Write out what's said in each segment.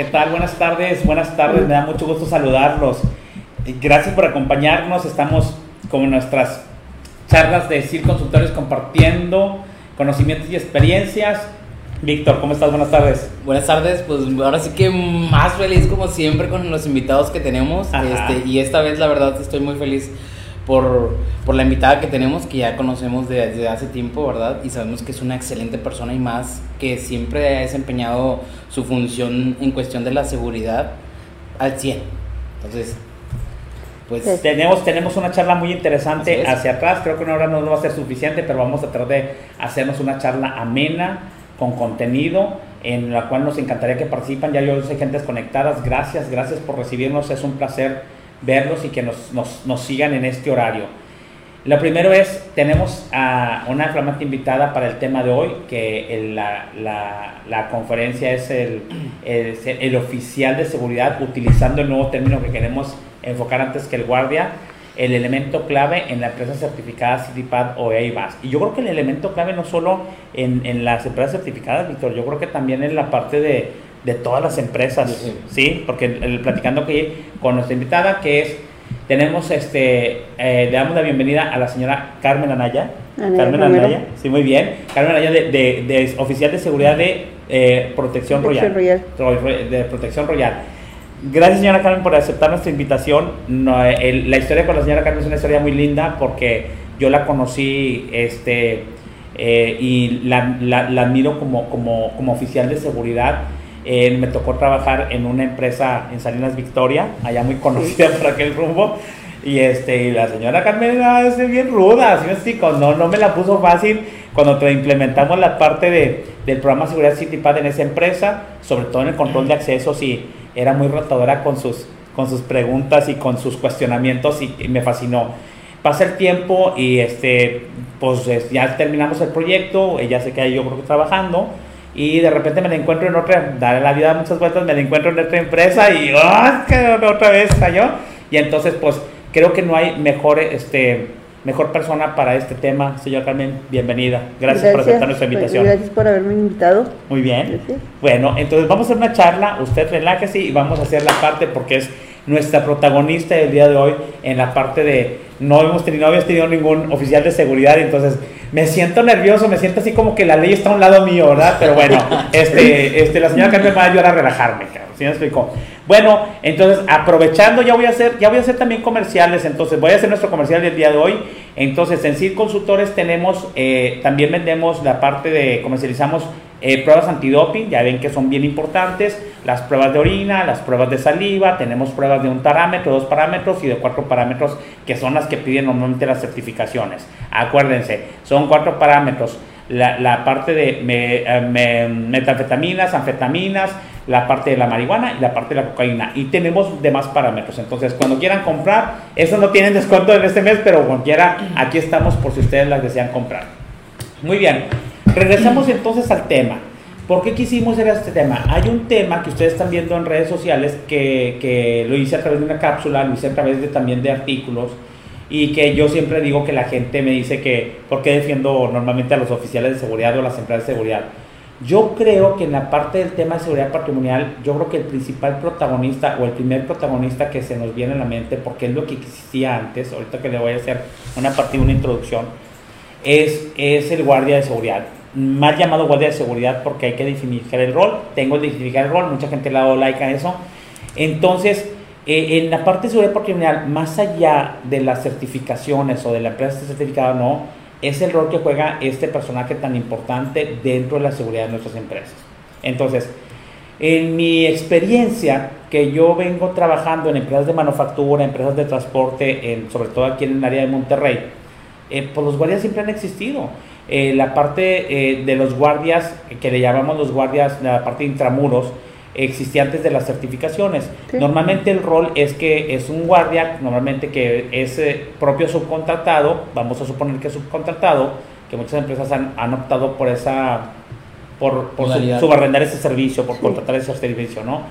¿Qué tal? Buenas tardes, buenas tardes, me da mucho gusto saludarlos. Gracias por acompañarnos, estamos como en nuestras charlas de CIR Consultores compartiendo conocimientos y experiencias. Víctor, ¿cómo estás? Buenas tardes. Buenas tardes, pues ahora sí que más feliz como siempre con los invitados que tenemos. Este, y esta vez la verdad estoy muy feliz por, por, la invitada que tenemos, que ya conocemos desde hace tiempo, ¿verdad? Y sabemos que es una excelente persona y más que siempre ha desempeñado su función en cuestión de la seguridad al 100. Entonces, pues tenemos, tenemos una charla muy interesante hacia atrás. Creo que una hora no va a ser suficiente, pero vamos a tratar de hacernos una charla amena, con contenido, en la cual nos encantaría que participan. Ya yo sé gentes conectadas. Gracias, gracias por recibirnos. Es un placer verlos y que nos, nos, nos sigan en este horario. Lo primero es, tenemos a una flamante invitada para el tema de hoy, que la, la, la, conferencia es el, el, el, oficial de seguridad, utilizando el nuevo término que queremos enfocar antes que el guardia, el elemento clave en la empresa certificada CITIPAD o EIBAS. Y yo creo que el elemento clave no solo en, en las empresas certificadas, Víctor, yo creo que también en la parte de, de todas las empresas, ¿sí? Porque el, platicando aquí con nuestra invitada, que es, tenemos, este, eh, le damos la bienvenida a la señora Carmen Anaya. Carmen Anaya, sí, muy bien. Carmen Anaya, de, de, oficial de seguridad de eh, Protección, Royal. De Protección Royal. Gracias, señora Carmen, por aceptar nuestra invitación. la historia con la señora Carmen es una historia muy linda porque yo la conocí este, eh, y la, la, admiro como, como, como, oficial de seguridad. Eh, me tocó trabajar en una empresa en Salinas Victoria, allá muy conocida por aquel rumbo. Y este, la señora Carmen era bien ruda, así no, no me la puso fácil cuando implementamos la parte de, del programa de seguridad CityPad en esa empresa, sobre todo en el control de accesos y era muy rotadora con sus, con sus preguntas y con sus cuestionamientos y, me fascinó. Pasa el tiempo y este, pues ya terminamos el proyecto, ella se queda yo creo que trabajando y de repente me la encuentro en otra, darle la vida muchas vueltas, me la encuentro en otra empresa y ¡oh! otra vez cayó. Y entonces pues creo que no hay mejor este, mejor persona para este tema. Señor Carmen, bienvenida. Gracias, por aceptar nuestra invitación. Gracias por haberme invitado. Muy bien. Bueno, entonces vamos a hacer una charla. Usted relájese y vamos a hacer la parte porque es nuestra protagonista del día de hoy en la parte de no hemos tenido, no habías tenido ningún oficial de seguridad, entonces me siento nervioso, me siento así como que la ley está a un lado mío, ¿verdad? Pero bueno, este, este, la señora Carmen me va a ayudar a relajarme, ¿sí me explico? Bueno, entonces aprovechando, ya voy a hacer, ya voy a hacer también comerciales, entonces voy a hacer nuestro comercial del día de hoy. Entonces en CID Consultores tenemos, eh, también vendemos la parte de, comercializamos eh, pruebas antidoping, ya ven que son bien importantes, las pruebas de orina, las pruebas de saliva, tenemos pruebas de un parámetro, dos parámetros y de cuatro parámetros que son las que piden normalmente las certificaciones. Acuérdense, son cuatro parámetros. La, parte de me, eh, metanfetaminas, anfetaminas, la parte de la marihuana y la parte de la cocaína. Y tenemos demás parámetros. Entonces, cuando quieran comprar, eso no tienen descuento en este mes, pero cuando quiera, aquí estamos por si ustedes las desean comprar. Muy bien, regresamos entonces al tema. ¿Por qué quisimos hacer este tema? Hay un tema que ustedes están viendo en redes sociales que, que lo hice a través de una cápsula, lo hice a través de, también de artículos y que yo siempre digo que la gente me dice que, ¿por qué defiendo normalmente a los oficiales de seguridad o las empresas de seguridad? Yo creo que en la parte del tema de seguridad patrimonial, yo creo que el principal protagonista o el primer protagonista que se nos viene a la mente, porque es lo que existía antes, ahorita que le voy a hacer una partida, una introducción, es, es el guardia de seguridad. Mal llamado guardia de seguridad porque hay que definir el rol. Tengo que definir el rol, mucha gente le ha dado like a eso. Entonces, eh, en la parte de seguridad patrimonial, más allá de las certificaciones o de la empresa certificada o no, es el rol que juega este personaje tan importante dentro de la seguridad de nuestras empresas. Entonces, en mi experiencia, que yo vengo trabajando en empresas de manufactura, empresas de transporte, en, sobre todo aquí en el área de Monterrey, eh, pues los guardias siempre han existido. Eh, la parte eh, de los guardias, que le llamamos los guardias, la parte de intramuros, existía antes de las certificaciones. Normalmente el rol es que es un guardia, normalmente que es eh, propio subcontratado, vamos a suponer que es subcontratado, que muchas empresas han, han optado por esa, por, por subarrendar ese servicio, por contratar ese servicio, ¿no?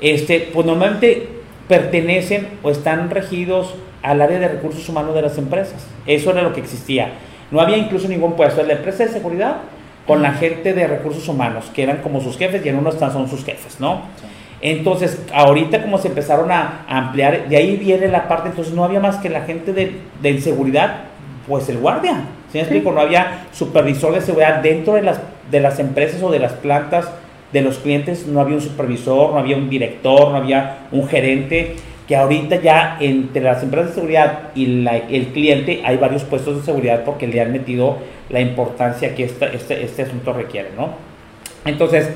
Este, pues normalmente pertenecen o están regidos al área de recursos humanos de las empresas. Eso era lo que existía. No había incluso ningún puesto. En la empresa de seguridad con la gente de recursos humanos, que eran como sus jefes y en unos son sus jefes, ¿no? Entonces, ahorita como se empezaron a, ampliar, de ahí viene la parte, entonces no había más que la gente de, de seguridad, pues el guardia, ¿sí me explico? No había supervisor de seguridad dentro de las, de las empresas o de las plantas de los clientes, no había un supervisor, no había un director, no había un gerente, que ahorita ya entre las empresas de seguridad y el cliente hay varios puestos de seguridad porque le han metido la importancia que este, este asunto requiere, ¿no? Entonces,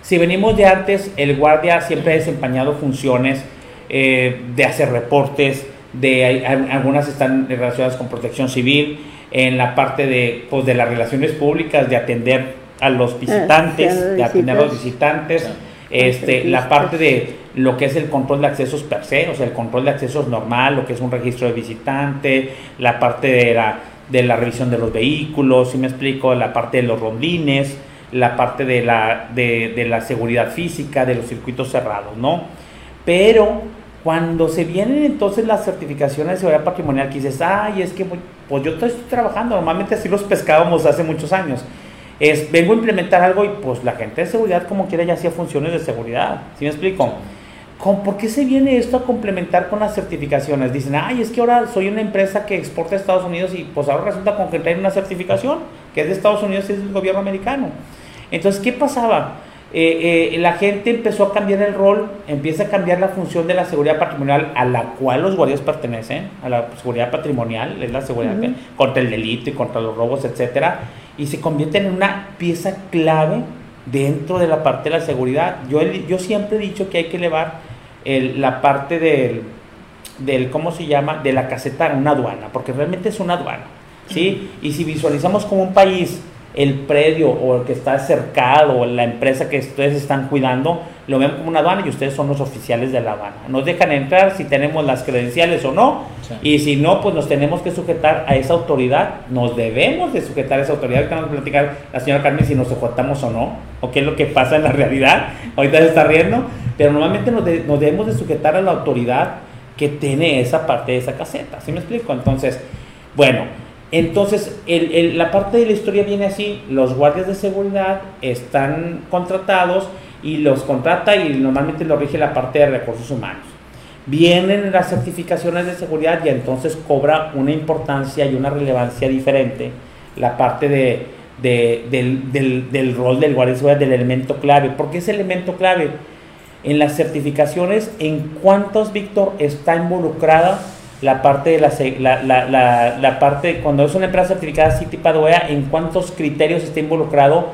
si venimos de antes, el guardia siempre ha desempeñado funciones eh, de hacer reportes, de algunas están relacionadas con protección civil, en la parte de, pues, de las relaciones públicas, de atender a los ah, visitantes, de atender a los visitantes, este, la parte de lo que es el control de accesos per se, o sea, el control de accesos normal, lo que es un registro de visitante, la parte de la, de la revisión de los vehículos, si me explico, la parte de los rondines, la parte de la, de, de la seguridad física, de los circuitos cerrados, ¿no? Pero cuando se vienen entonces las certificaciones de seguridad patrimonial, que dices, ay, es que pues yo estoy trabajando, normalmente así los pescábamos hace muchos años. Es, vengo a implementar algo y pues la gente de seguridad como quiera ya hacía funciones de seguridad, ¿sí me explico? ¿Por qué se viene esto a complementar con las certificaciones? Dicen, ay, es que ahora soy una empresa que exporta a Estados Unidos y pues ahora resulta con que traen una certificación que es de Estados Unidos y es del gobierno americano. Entonces, ¿qué pasaba? Eh, eh, la gente empezó a cambiar el rol, empieza a cambiar la función de la seguridad patrimonial a la cual los guardias pertenecen, a la seguridad patrimonial, es la seguridad contra el delito y contra los robos, etcétera, y se convierte en una pieza clave dentro de la parte de la seguridad. Yo, yo siempre he dicho que hay que elevar la parte del, del, ¿cómo se llama?, de la caseta una aduana, porque realmente es una aduana, ¿sí? Y si visualizamos como un país el predio o el que está cercado o la empresa que ustedes están cuidando, lo ven como una aduana y ustedes son los oficiales de la aduana. Nos dejan entrar si tenemos las credenciales o no, y si no, pues nos tenemos que sujetar a esa autoridad, nos debemos de sujetar a esa autoridad. Ahorita vamos a platicar la señora Carmen si nos sujetamos o no, o qué es lo que pasa en la realidad, ahorita se está riendo, pero normalmente nos, debemos de sujetar a la autoridad que tiene esa parte de esa caseta, ¿sí me explico? Entonces, bueno, entonces, la parte de la historia viene así, los guardias de seguridad están contratados y los contrata y normalmente lo rige la parte de recursos humanos. Vienen las certificaciones de seguridad y entonces cobra una importancia y una relevancia diferente la parte de, del, del, rol del guardia de seguridad, del elemento clave. ¿Por qué es elemento clave? En las certificaciones, ¿en cuántos, Víctor, está involucrada la parte de la, la, la, la, parte, cuando es una empresa certificada CITIPAD OEA, en cuántos criterios está involucrado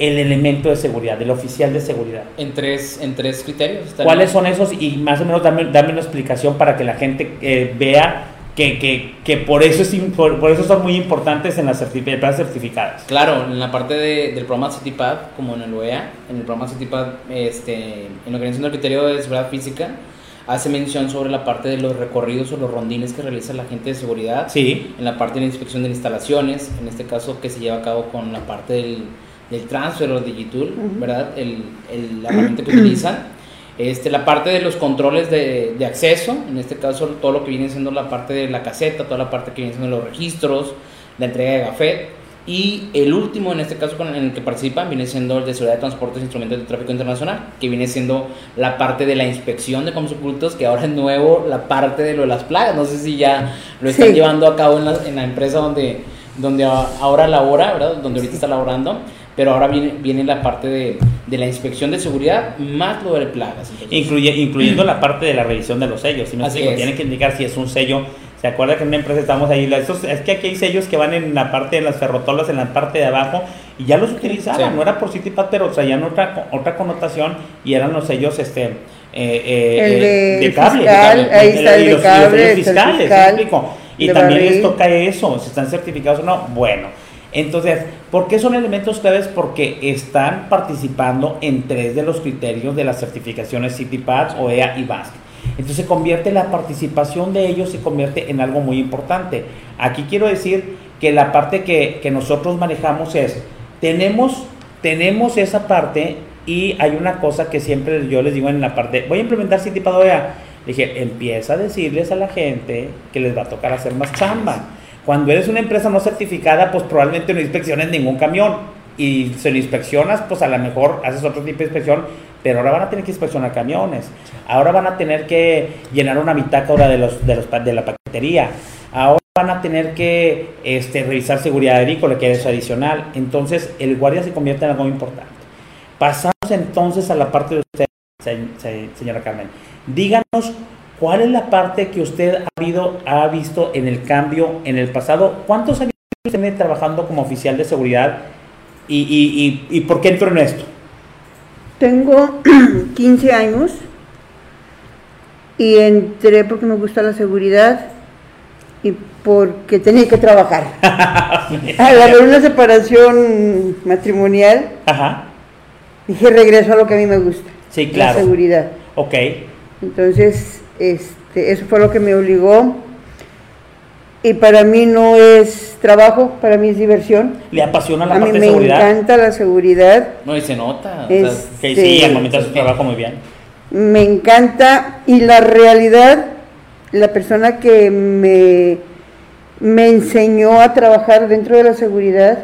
el elemento de seguridad, el oficial de seguridad. En tres, en tres criterios. ¿Cuáles son esos? Y más o menos dame, dame una explicación para que la gente eh, vea que, que, que, por, eso es, por, eso son muy importantes en las empresas certificadas. Claro, en la parte de, del programa CITIPAD, como en el OEA, en el programa CITIPAD, este, en lo que viene el criterio de seguridad física, hace mención sobre la parte de los recorridos o los rondines que realiza la gente de seguridad. Sí. En la parte de la inspección de instalaciones, en este caso que se lleva a cabo con la parte del, del transfer o digital, ¿verdad? El, el, la herramienta que utilizan. Este, la parte de los controles de, de, acceso, en este caso todo lo que viene siendo la parte de la caseta, toda la parte que viene siendo los registros, la entrega de gafet y el último, en este caso en el que participan, viene siendo el de seguridad de transportes e instrumentos de tráfico internacional, que viene siendo la parte de la inspección de comercios ocultos, que ahora es nuevo la parte de lo de las plagas. No sé si ya lo están llevando a cabo en la, en la, empresa donde, donde ahora labora, ¿verdad? Donde ahorita está laborando. Pero ahora viene, viene la parte de, de la inspección de seguridad más lo de plagas. Incluye, incluyendo la parte de la revisión de los sellos. ¿sí me Tienen que indicar si es un sello ¿Se acuerda que en una empresa estamos ahí? es que aquí hay sellos que van en la parte de las ferrotolas, en la parte de abajo, y ya los utilizaban, no era por CityPad, pero traían otra, otra connotación y eran los sellos este, eh, eh, de, cable. ahí está el, de cable, fiscales, Y también les toca eso, si están certificados o no. Bueno, entonces, ¿por qué son elementos claves? Porque están participando en tres de los criterios de las certificaciones CityPad, OEA y BASC. Entonces se convierte la participación de ellos, se convierte en algo muy importante. Aquí quiero decir que la parte que, nosotros manejamos es, tenemos, tenemos esa parte y hay una cosa que siempre yo les digo en la parte, voy a implementar Citipadora. Dije, empieza a decirles a la gente que les va a tocar hacer más chamba. Cuando eres una empresa no certificada, pues probablemente no inspecciones ningún camión y se lo inspeccionas, pues a lo mejor haces otro tipo de inspección, pero ahora van a tener que inspeccionar camiones, ahora van a tener que llenar una bitácora de, los, de, los, de la paquetería, ahora van a tener que este, revisar seguridad agrícola, que es adicional. Entonces, el guardia se convierte en algo importante. Pasamos entonces a la parte de usted, señora Carmen. Díganos cuál es la parte que usted ha, ha visto en el cambio en el pasado. ¿Cuántos años tiene trabajando como oficial de seguridad y, y, por qué entró en esto? Tengo 15 años y entré porque me gusta la seguridad y porque tenía que trabajar. Al haber una separación matrimonial, dije regreso a lo que a mí me gusta. Sí, claro. La seguridad. Ok. Entonces, este, eso fue lo que me obligó y para mí no es trabajo, para mí es diversión. ¿Le apasiona la a parte de seguridad? Me encanta la seguridad. No, y se nota. Este, sí, al momento de su trabajo muy bien. Me encanta y la realidad, la persona que me, me enseñó a trabajar dentro de la seguridad,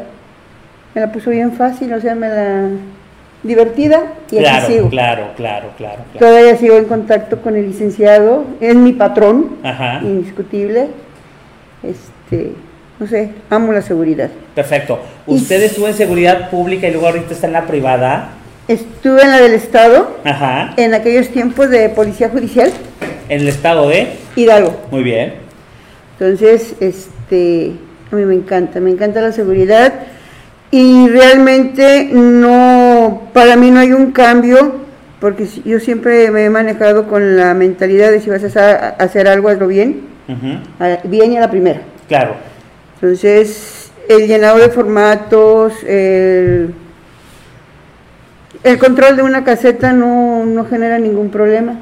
me la puso bien fácil, o sea, me la divertida y claro, aquí sigo. Claro, claro, claro, claro. Todavía sigo en contacto con el licenciado, es mi patrón, indiscutible este, no sé, amo la seguridad. Perfecto. ¿Usted estuvo en seguridad pública y luego ahorita está en la privada? Estuve en la del Estado, Ajá. en aquellos tiempos de policía judicial. ¿En el Estado de? Hidalgo. Muy bien. Entonces, este, a mí me encanta, me encanta la seguridad y realmente no, para mí no hay un cambio porque yo siempre me he manejado con la mentalidad de si vas a hacer algo, hazlo bien bien y a la primera. Claro. Entonces, el llenado de formatos, el, control de una caseta no, genera ningún problema.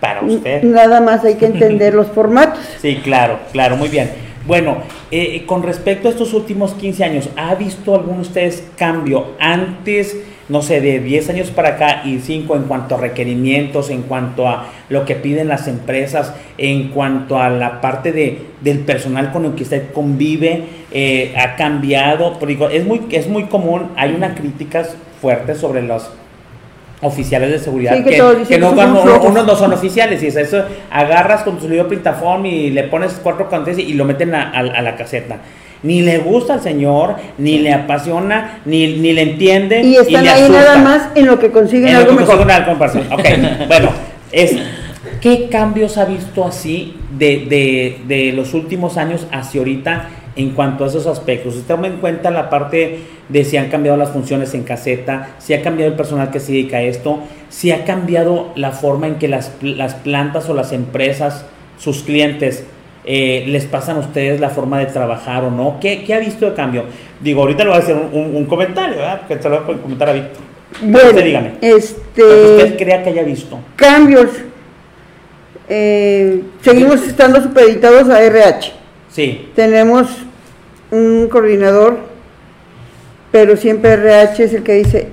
Para usted. Nada más hay que entender los formatos. Sí, claro, claro, muy bien. Bueno, eh, con respecto a estos últimos 15 años, ¿ha visto alguno de ustedes cambio antes? no sé, de 10 años para acá y 5 en cuanto a requerimientos, en cuanto a lo que piden las empresas, en cuanto a la parte de, del personal con el que usted convive, eh, ha cambiado. Es muy, es muy común, hay una crítica fuerte sobre los oficiales de seguridad que, no, unos no son oficiales y es eso agarras con tu libro printaform y le pones cuatro cantes y lo meten a la caseta ni le gusta al Señor, ni le apasiona, ni, ni le entiende. Y están ahí nada más en lo que consiguen algo mejor. bueno, es, ¿qué cambios ha visto así de, de, de, los últimos años hacia ahorita en cuanto a esos aspectos? Usted toma en cuenta la parte de si han cambiado las funciones en caseta, si ha cambiado el personal que se dedica a esto, si ha cambiado la forma en que las, las plantas o las empresas, sus clientes, eh, les pasan a ustedes la forma de trabajar o no? ¿Qué, ha visto de cambio? Digo, ahorita le voy a hacer un, comentario, ¿verdad? Que se lo voy a comentar a Víctor. Bueno, usted dígame. Este, usted crea que haya visto. Cambios. Eh, seguimos estando supeditados a RH. Sí. Tenemos un coordinador, pero siempre RH es el que dice,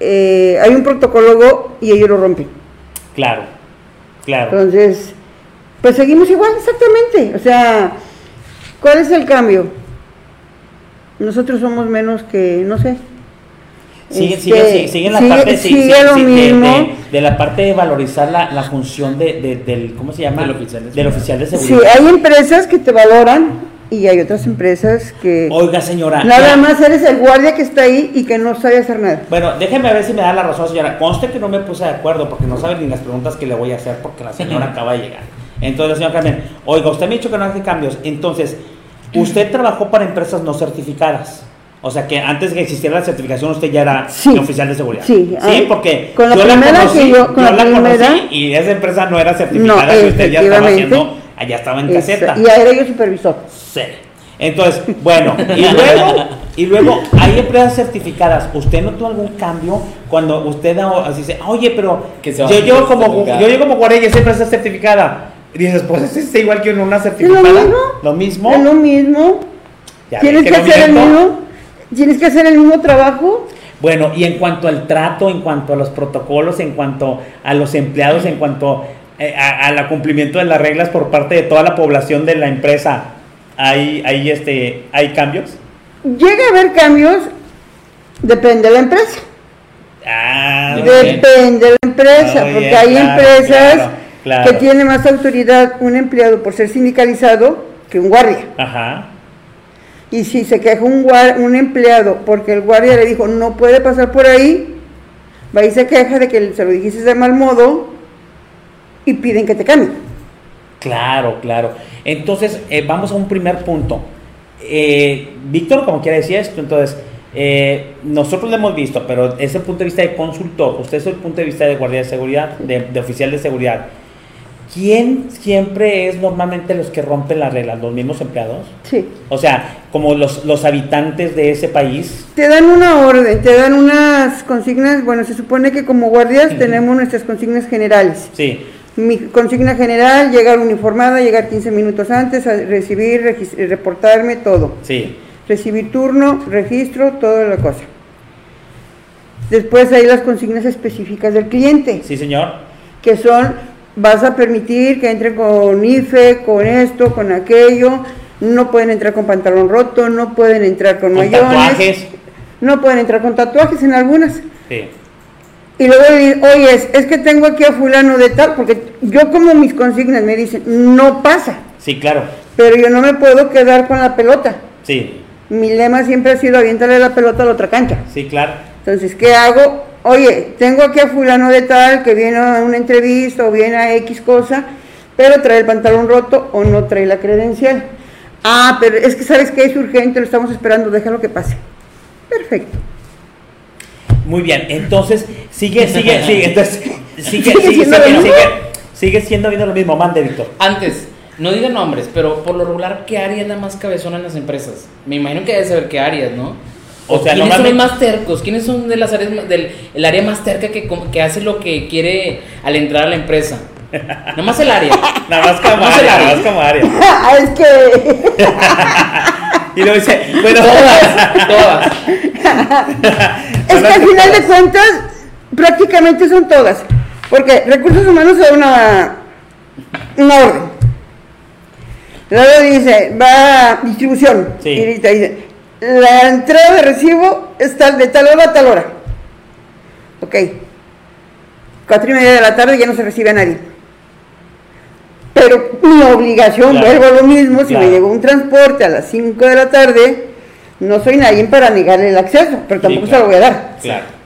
eh, hay un protocolo y ellos lo rompen. Claro, claro. Entonces, pues seguimos igual, exactamente. O sea, ¿cuál es el cambio? Nosotros somos menos que, no sé. Sigue, sigue, la parte. De, la parte de valorizar la, la función de, del, ¿cómo se llama? Del oficial de, del oficial de seguridad. Sí, hay empresas que te valoran y hay otras empresas que... Oiga, señora. Nada más eres el guardia que está ahí y que no sabe hacer nada. Bueno, déjeme ver si me da la razón, señora. Conste que no me puse de acuerdo porque no sabe ni las preguntas que le voy a hacer porque la señora acaba de llegar. Entonces, señor Carmen, oiga, usted me ha dicho que no hace cambios. Entonces, usted trabajó para empresas no certificadas. O sea que antes de que existiera la certificación usted ya era oficial de seguridad. Sí, sí porque con la yo primera la conocí, que yo, con la, conocí y esa empresa no era certificada no, y usted ya estaba haciendo, allá estaba en caseta. Y ahora yo supervisor. Sí. Entonces, bueno, y luego, y luego hay empresas certificadas. ¿Usted notó algún cambio cuando usted así dice, oye, pero yo llego como yo llego como guardia y esa empresa certificada? Y dices, pues es igual que una certificada. ¿Lo mismo? Es lo mismo. ¿Tienes que, hacer el mismo? ¿Tienes que hacer el mismo trabajo? Bueno, y en cuanto al trato, en cuanto a los protocolos, en cuanto a los empleados, en cuanto al cumplimiento de las reglas por parte de toda la población de la empresa, ¿hay, hay, este, ¿hay cambios? Llega a haber cambios Depende de la empresa. Ah, Depende de la empresa, porque hay empresas que tienen más autoridad un empleado por ser sindicalizado que un guardia. Ajá. Y si se queja un, un empleado porque el guardia le dijo no puede pasar por ahí, va y se queja de que se lo dijiste de mal modo y piden que te cambie. Claro, claro. Entonces, eh, vamos a un primer punto. Eh, Víctor, como quiera decir esto, entonces, eh, nosotros lo hemos visto, pero es el punto de vista de consultor, usted es el punto de vista de guardia de seguridad, de, oficial de seguridad. ¿Quién siempre es normalmente los que rompen las reglas? ¿Los mismos empleados? Sí. O sea, como los, los habitantes de ese país. Te dan una orden, te dan unas consignas, bueno, se supone que como guardias tenemos nuestras consignas generales. Sí. Mi consigna general, llegar uniformada, llegar 15 minutos antes, a recibir, reportarme, todo. Sí recibir turno, registro, toda la cosa. Después hay las consignas específicas del cliente. Sí, señor. Que son, vas a permitir que entre con IFE, con esto, con aquello, no pueden entrar con pantalón roto, no pueden entrar con, ¿Con tatuajes. No pueden entrar con tatuajes en algunas. Sí. Y luego, oye, es, es que tengo aquí a fulano de tal, porque yo como mis consignas me dicen, no pasa. Sí, claro. Pero yo no me puedo quedar con la pelota. Sí mi lema siempre ha sido aviéntale la pelota a la otra cancha. Sí, claro. Entonces, ¿qué hago? Oye, tengo aquí a fulano de tal que viene a una entrevista o viene a X cosa, pero trae el pantalón roto o no trae la credencial. Ah, pero es que sabes que es urgente, lo estamos esperando, déjalo que pase. Perfecto. Muy bien, entonces sigue, sigue, sigue, entonces, sigue, sigue, sigue, sigue, sigue, siendo viendo lo mismo, mande Víctor. Antes, no diga nombres, pero por lo regular, ¿qué área es la más cabezona en las empresas? Me imagino que debe saber qué áreas, ¿no? O, sea, ¿Quiénes son los más tercos? ¿Quiénes son de las áreas del el área más terca que, que hace lo que quiere al entrar a la empresa? Nada más el área. nada más como área, nada más como área. Es que. y luego dice, bueno, todas, todas. es que al final de cuentas, prácticamente son todas. Porque recursos humanos es una, una orden. Luego dice, va a distribución. Sí. Y dice, la entrada de recibo está de tal hora a tal hora. Ok. Cuatro y media de la tarde ya no se recibe a nadie. Pero mi obligación, vuelvo a lo mismo, si me llegó un transporte a las 5 de la tarde, no soy nadie para negarle el acceso, pero tampoco se lo voy a dar.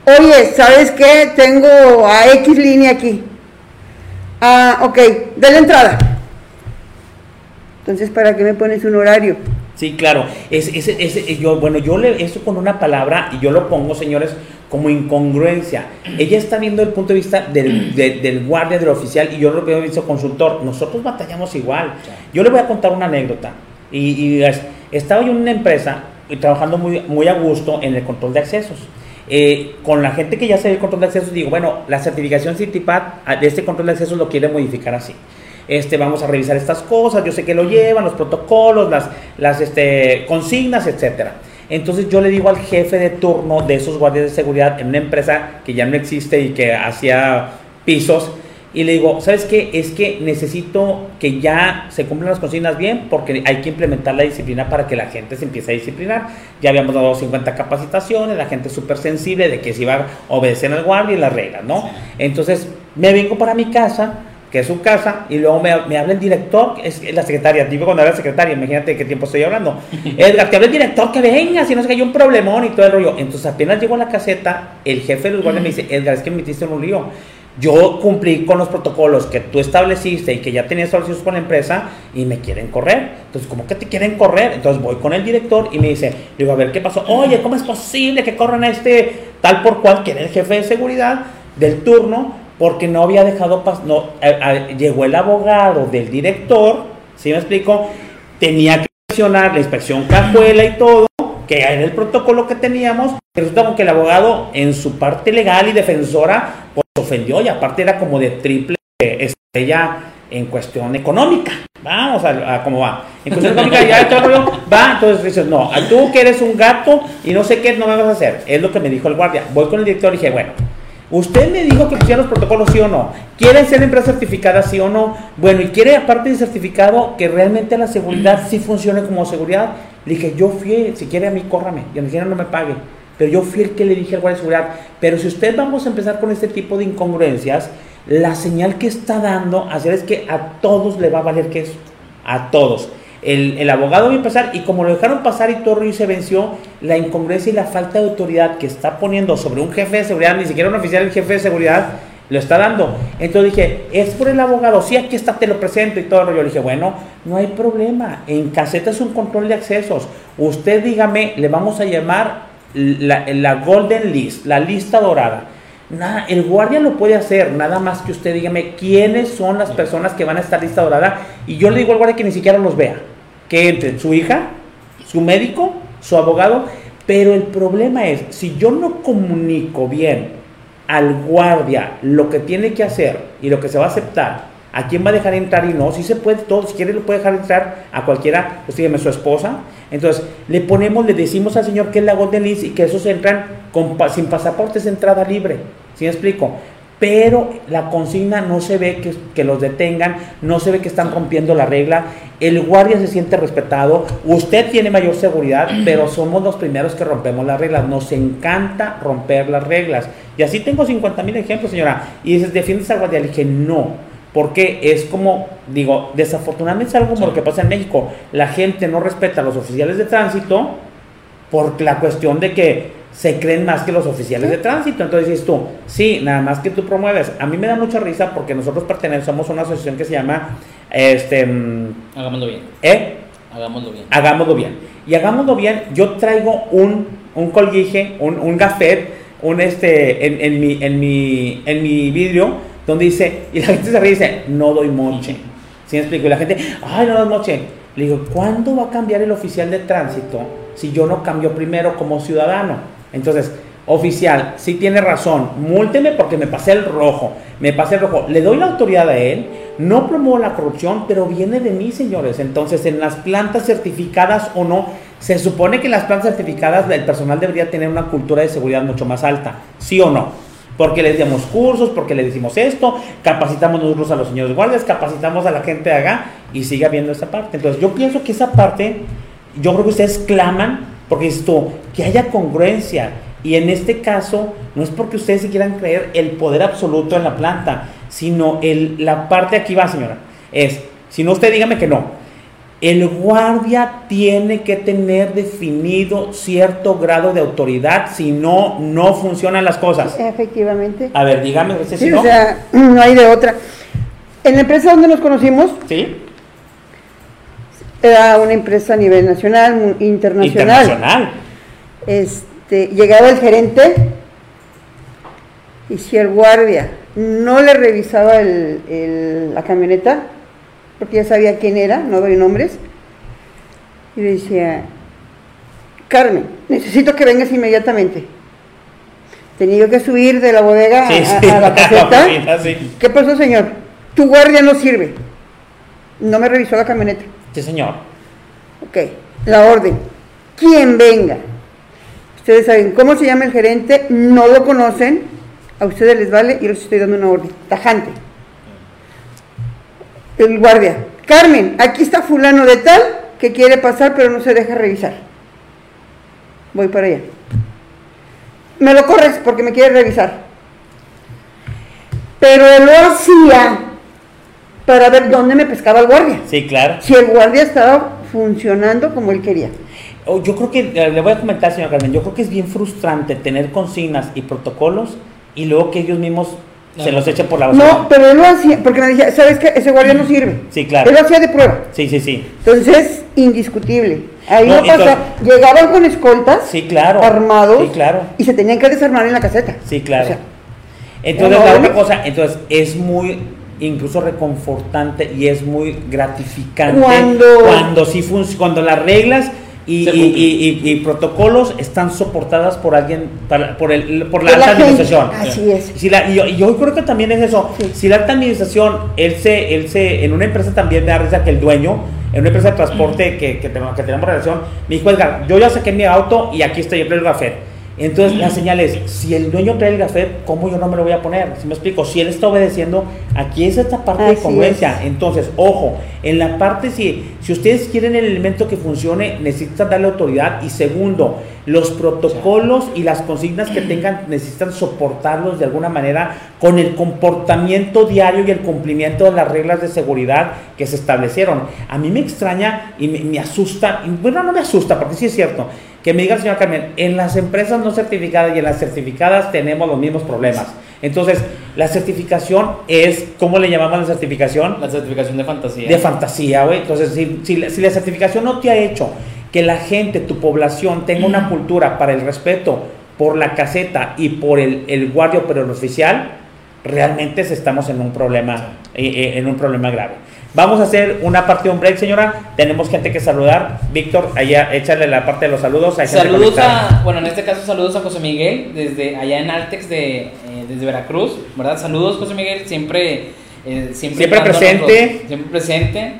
Oye, ¿sabes qué? Tengo a X línea aquí. Ah, ok, de la entrada. Entonces, ¿para qué me pones un horario? Sí, claro. Es, ese, yo, bueno, yo le eso con una palabra y yo lo pongo, señores, como incongruencia. Ella está viendo el punto de vista del, del guardia, del oficial, y yo lo veo visto consultor. Nosotros batallamos igual. Yo le voy a contar una anécdota. Y, estaba yo en una empresa trabajando muy, muy a gusto en el control de accesos. Eh, con la gente que ya sabe el control de accesos, digo, bueno, la certificación CITIPAT de este control de accesos lo quiere modificar así este, vamos a revisar estas cosas, yo sé que lo llevan, los protocolos, las, las este, consignas, etcétera. Entonces yo le digo al jefe de turno de esos guardias de seguridad en una empresa que ya no existe y que hacía pisos, y le digo, ¿sabes qué? Es que necesito que ya se cumplan las consignas bien porque hay que implementar la disciplina para que la gente se empiece a disciplinar. Ya habíamos dado 50 capacitaciones, la gente es súper sensible de que se iba a obedecer al guardia y las reglas, ¿no? Entonces me vengo para mi casa, que es su casa, y luego me, me habla el director, es la secretaria, digo cuando era secretaria, imagínate qué tiempo estoy hablando. Edgar, te habla el director, que venga, si no sé que hay un problemón y todo el rollo. Entonces apenas llego a la caseta, el jefe de los guardias me dice, Edgar, es que me metiste en un lío. Yo cumplí con los protocolos que tú estableciste y que ya tenías establecidos con la empresa y me quieren correr. Entonces, ¿cómo que te quieren correr? Entonces voy con el director y me dice, digo, a ver, ¿qué pasó? Oye, ¿cómo es posible que corran a este tal por cual, que era el jefe de seguridad del turno? Porque no había dejado pasar, no, llegó el abogado del director, ¿sí me explico? Tenía que mencionar la inspección cajuela y todo, que era el protocolo que teníamos, resulta que el abogado en su parte legal y defensora, pues ofendió y aparte era como de triple estrella en cuestión económica. Vamos a, cómo va. En cuestión económica ya todo va, entonces dices, no, tú que eres un gato y no sé qué, no me vas a hacer. Es lo que me dijo el guardia. Voy con el director y dije, bueno, Usted me dijo que pusieran los protocolos sí o no. ¿Quiere ser empresa certificada sí o no? Bueno, y quiere aparte del certificado que realmente la seguridad sí funcione como seguridad. Le dije, yo fui, si quiere a mí, córrame. Y me dijeron, no me pague. pero yo fui el que le dije al guardia de seguridad, pero si usted vamos a empezar con este tipo de incongruencias, la señal que está dando hacer es que a todos le va a valer que a todos. El, el, abogado a pasar y como lo dejaron pasar y y se venció, la incongruencia y la falta de autoridad que está poniendo sobre un jefe de seguridad, ni siquiera un oficial el jefe de seguridad, lo está dando. Entonces dije, es por el abogado, sí, aquí está, te lo presento y todo. Yo le dije, bueno, no hay problema, en caseta es un control de accesos. Usted dígame, le vamos a llamar la, la Golden List, la lista dorada. Nada, el guardia lo puede hacer, nada más que usted dígame quiénes son las personas que van a estar lista dorada y yo le digo al guardia que ni siquiera los vea, que entre su hija, su médico, su abogado, pero el problema es, si yo no comunico bien al guardia lo que tiene que hacer y lo que se va a aceptar, a quién va a dejar entrar y no, si se puede todo, si quiere lo puede dejar entrar a cualquiera, pues dígame su esposa, entonces le ponemos, le decimos al señor que es la Golden List y que esos entran con, sin pasaportes entrada libre, ¿sí me explico? Pero la consigna no se ve que, que, los detengan, no se ve que están rompiendo la regla, el guardia se siente respetado, usted tiene mayor seguridad, pero somos los primeros que rompemos las reglas, nos encanta romper las reglas. Y así tengo 50 mil ejemplos, señora. Y dices, ¿defiendes al guardia? Le dije, no, porque es como, digo, desafortunadamente es algo como lo que pasa en México, la gente no respeta a los oficiales de tránsito por la cuestión de que se creen más que los oficiales de tránsito. Entonces dices tú, sí, nada más que tú promueves. A mí me da mucha risa porque nosotros pertenecemos, somos una asociación que se llama, este... Hagámoslo bien. ¿Eh? Hagámoslo bien. Hagámoslo bien. Y hagámoslo bien, yo traigo un, un colguije, un, un gafet, un este, en, en, mi, en, mi, en mi vidrio, donde dice, y la gente se ríe y dice, no doy moche. ¿Sí me explico? Y la gente, ay, no doy moche. Le digo, ¿cuándo va a cambiar el oficial de tránsito si yo no cambio primero como ciudadano? Entonces, oficial, sí tiene razón, múlteme porque me pasé el rojo, me pasé el rojo, le doy la autoridad a él, no promuevo la corrupción, pero viene de mí, señores. Entonces, en las plantas certificadas o no, se supone que en las plantas certificadas el personal debería tener una cultura de seguridad mucho más alta, ¿sí o no? Porque les damos cursos, porque le decimos esto, capacitamos nosotros a los señores guardias, capacitamos a la gente de acá y sigue habiendo esa parte. Entonces, yo pienso que esa parte, yo creo que ustedes claman porque esto, que haya congruencia. Y en este caso, no es porque ustedes se quieran creer el poder absoluto en la planta, sino el, la parte aquí va, señora. Es, si no, usted dígame que no. El guardia tiene que tener definido cierto grado de autoridad, si no, no funcionan las cosas. Efectivamente. A ver, dígame, usted Sí, si o no. sea, no hay de otra. En la empresa donde nos conocimos, ¿Sí? Era una empresa a nivel nacional, internacional. Internacional. Este, llegaba el gerente y si el guardia no le revisaba el- el- la camioneta, porque ya sabía quién era, no doy nombres, y le decía, Carmen, necesito que vengas inmediatamente. Tenía yo que subir de la bodega Sí, a, sí. a la caseta. sí. ¿Qué pasó, señor? Tu guardia no sirve. No me revisó la camioneta. Sí, señor. Ok, la orden. Quien venga. Ustedes saben cómo se llama el gerente, no lo conocen, a ustedes les vale y les estoy dando una orden. Tajante. El guardia. Carmen, aquí está fulano de tal que quiere pasar pero no se deja revisar. Voy para allá. Me lo corres porque me quiere revisar. Pero él lo hacía para ver dónde me pescaba el guardia Sí, claro. si el guardia estaba funcionando como él quería. Oh, Yo creo que, eh, le voy a comentar, señor Carmen, yo creo que es bien frustrante tener consignas y protocolos y luego que ellos mismos se los echen por la basura. No, pero él lo hacía, porque me decía, ¿sabes qué? Ese guardia no sirve. Sí, claro. Él lo hacía de prueba. Sí, sí, sí. Entonces, indiscutible. Ahí No, no, pasa. Llegaban con escoltas, Sí, claro. armados, Sí, claro. y se tenían que desarmar en la caseta. Sí, claro. O sea, Entonces, la otra cosa, entonces es muy incluso reconfortante y es muy gratificante Cuando- cuando sí cuando las reglas y, y- cumplen. y- y- y protocolos están soportadas por alguien, para- por, el, por la Por alta gente. administración. Así es. Si la- y yo, y yo creo que también es eso. Sí. Si la alta administración, él se, él se, en una empresa también me da risa que el dueño, en una empresa de transporte que, que, tenemos, que tenemos relación, me dijo, Edgar, yo ya saqué mi auto y aquí estoy, yo traigo el gafet. Entonces la señal es, si el dueño trae el gafet, ¿cómo yo no me lo voy a poner? Si me explico, si él está obedeciendo, aquí es esta parte de congruencia. es. Entonces, ojo, en la parte si, si ustedes quieren el elemento que funcione, necesitan darle autoridad. Y segundo, Los protocolos y las consignas que tengan necesitan soportarlos de alguna manera con el comportamiento diario y el cumplimiento de las reglas de seguridad que se establecieron. A mí me extraña y me, asusta, bueno, no me asusta, porque sí es cierto, que me diga el señor Carmen, en las empresas no certificadas y en las certificadas tenemos los mismos problemas. Entonces, la certificación es, ¿cómo le llamamos la certificación? La certificación de fantasía. De fantasía, güey. Entonces, si, si, si, la certificación no te ha hecho que la gente, tu población, tenga una cultura para el respeto por la caseta y por el, el guardia pero el oficial, realmente estamos en un problema, eh, eh, en un problema grave. Vamos a hacer una parte de un break, señora. Tenemos gente que saludar. Víctor, allá, échale la parte de los saludos. saludos a, bueno, en este caso saludos a José Miguel, desde allá en Altex, de, eh, desde Veracruz, ¿verdad? Saludos, José Miguel, siempre... Eh, siempre, siempre presente. siempre presente.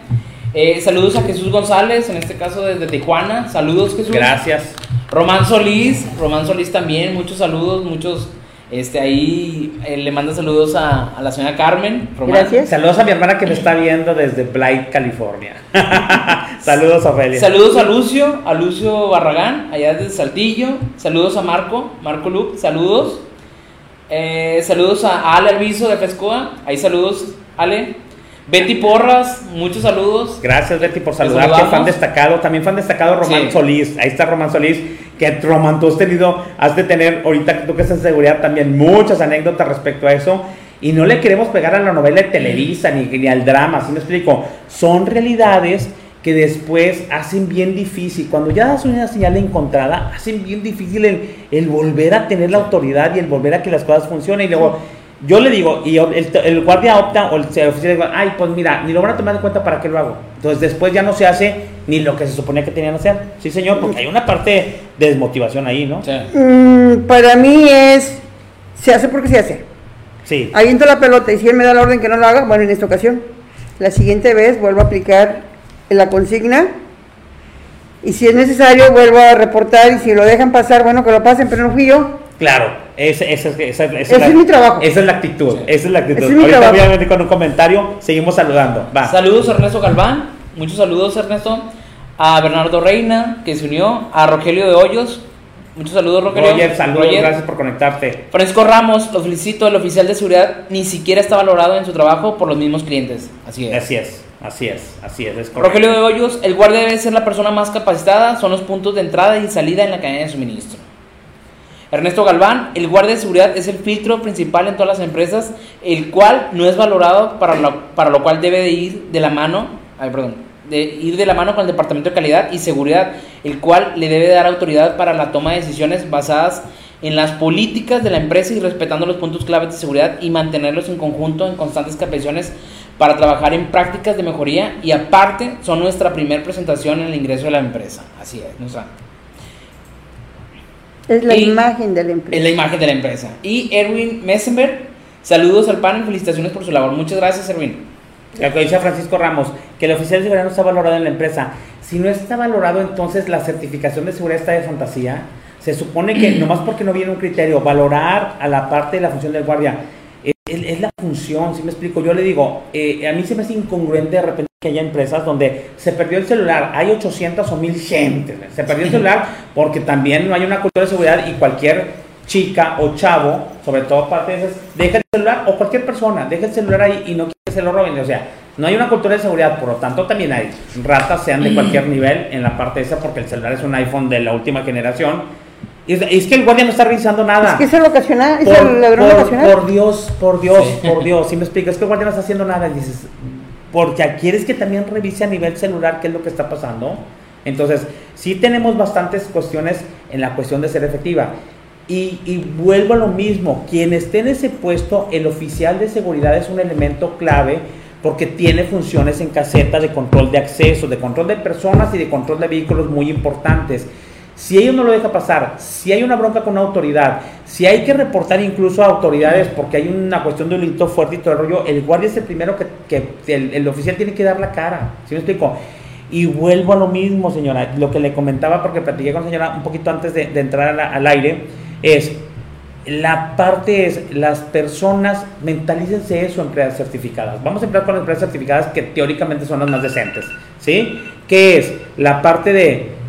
Eh, saludos a Jesús González, en este caso desde Tijuana. Saludos, Jesús. Gracias. Román Solís, Román Solís también, muchos saludos, muchos este, ahí eh, le manda saludos a, la señora Carmen. Gracias. Saludos a mi hermana que me está viendo desde Blight, California. saludos a Ophelia. Saludos a Lucio, a Lucio Barragán, allá desde Saltillo. Saludos a Marco, Marco Luke, saludos. Eh, saludos a Ale Alviso de Pescoa. Ahí saludos, Ale. Betty Porras, muchos saludos. Gracias Betty por saludar, que fan destacado, también fan destacado Román Solís, ahí está Román Solís, que Román tú has tenido, has de tener, ahorita que tú que estás en seguridad también muchas anécdotas respecto a eso, y no le queremos pegar a la novela de Televisa ni, ni al drama, ¿sí me explico? Son realidades que después hacen bien difícil, cuando ya das una señal encontrada, hacen bien difícil el, el volver a tener la autoridad y el volver a que las cosas funcionen, y luego yo le digo, y el, guardia opta, o el oficial dice, ay, pues mira, ni lo van a tomar en cuenta para qué lo hago. Entonces después ya no se hace ni lo que se suponía que tenían que hacer. Sí, señor, porque hay una parte de desmotivación ahí, ¿no? Sí. Mm, para mí es, se hace porque se hace. Sí. Aviento la pelota y si él me da la orden que no lo haga, bueno, en esta ocasión, la siguiente vez vuelvo a aplicar la consigna y si es necesario vuelvo a reportar y si lo dejan pasar, bueno, que lo pasen, pero no fui yo. Claro, ese, ese, ese, ese es, mi trabajo. Esa es la actitud. Esa es la actitud. Es Ahorita voy a venir con un comentario. Seguimos saludando. Va. Saludos a Ernesto Galván. Muchos saludos, Ernesto. A Bernardo Reina, que se unió. A Rogelio de Hoyos. Muchos saludos, Rogelio. Roger, saludos. Gracias por conectarte. Francisco Ramos, lo felicito. El oficial de seguridad ni siquiera está valorado en su trabajo por los mismos clientes. Así es. Así es. Así es, así es, Rogelio de Hoyos, el guardia debe ser la persona más capacitada, son los puntos de entrada y salida en la cadena de suministro. Ernesto Galván, el guardia de seguridad es el filtro principal en todas las empresas, el cual no es valorado para lo, para lo cual debe de ir de la mano, ay, perdón, de ir de la mano con el Departamento de Calidad y Seguridad, el cual le debe dar autoridad para la toma de decisiones basadas en las políticas de la empresa y respetando los puntos claves de seguridad y mantenerlos en conjunto en constantes capacitaciones para trabajar en prácticas de mejoría y aparte son nuestra primera presentación en el ingreso de la empresa. Así es, ¿no? Es la imagen de la empresa. Es la imagen de la empresa. Y Erwin Messenberg, saludos al panel, felicitaciones por su labor. Muchas gracias, Erwin. Lo que dice Francisco Ramos, que el oficial de seguridad no está valorado en la empresa. Si no está valorado, entonces la certificación de seguridad está de fantasía. Se supone que nomás porque no viene un criterio, valorar a la parte de la función del guardia es, la función, si me explico. Yo le digo, eh, a mí se me hace incongruente de repente que haya empresas donde se perdió el celular, hay 800 o 1000 gente, se perdió el celular porque también no hay una cultura de seguridad y cualquier chica o chavo, sobre todo parte de esas, deja el celular o cualquier persona, deja el celular ahí y no quiere que se lo roben. O sea, no hay una cultura de seguridad, por lo tanto también hay ratas, sean de cualquier nivel en la parte esa, porque el celular es un iPhone de la última generación es, que el guardia no está revisando nada. Es que es el ocasional, es por, el ladrón por, Por Dios, por Dios, por Dios. Si me explicas, es que el guardia no está haciendo nada. Y dices, porque quieres que también revise a nivel celular qué es lo que está pasando. Entonces, sí tenemos bastantes cuestiones en la cuestión de ser efectiva. Y, vuelvo a lo mismo, quien esté en ese puesto, el oficial de seguridad es un elemento clave porque tiene funciones en caseta de control de acceso, de control de personas y de control de vehículos muy importantes. Si ellos no lo deja pasar, si hay una bronca con una autoridad, si hay que reportar incluso a autoridades porque hay una cuestión de un delito fuerte y todo el rollo, el guardia es el primero que, el, oficial tiene que dar la cara. ¿Sí me explico? Y vuelvo a lo mismo, señora. Lo que le comentaba, porque platiqué con la señora un poquito antes de, entrar al aire, es la parte es las personas mentalícense eso empresas certificadas. Vamos a empezar con las empresas certificadas que teóricamente son las más decentes, ¿sí? ¿Qué es? La parte de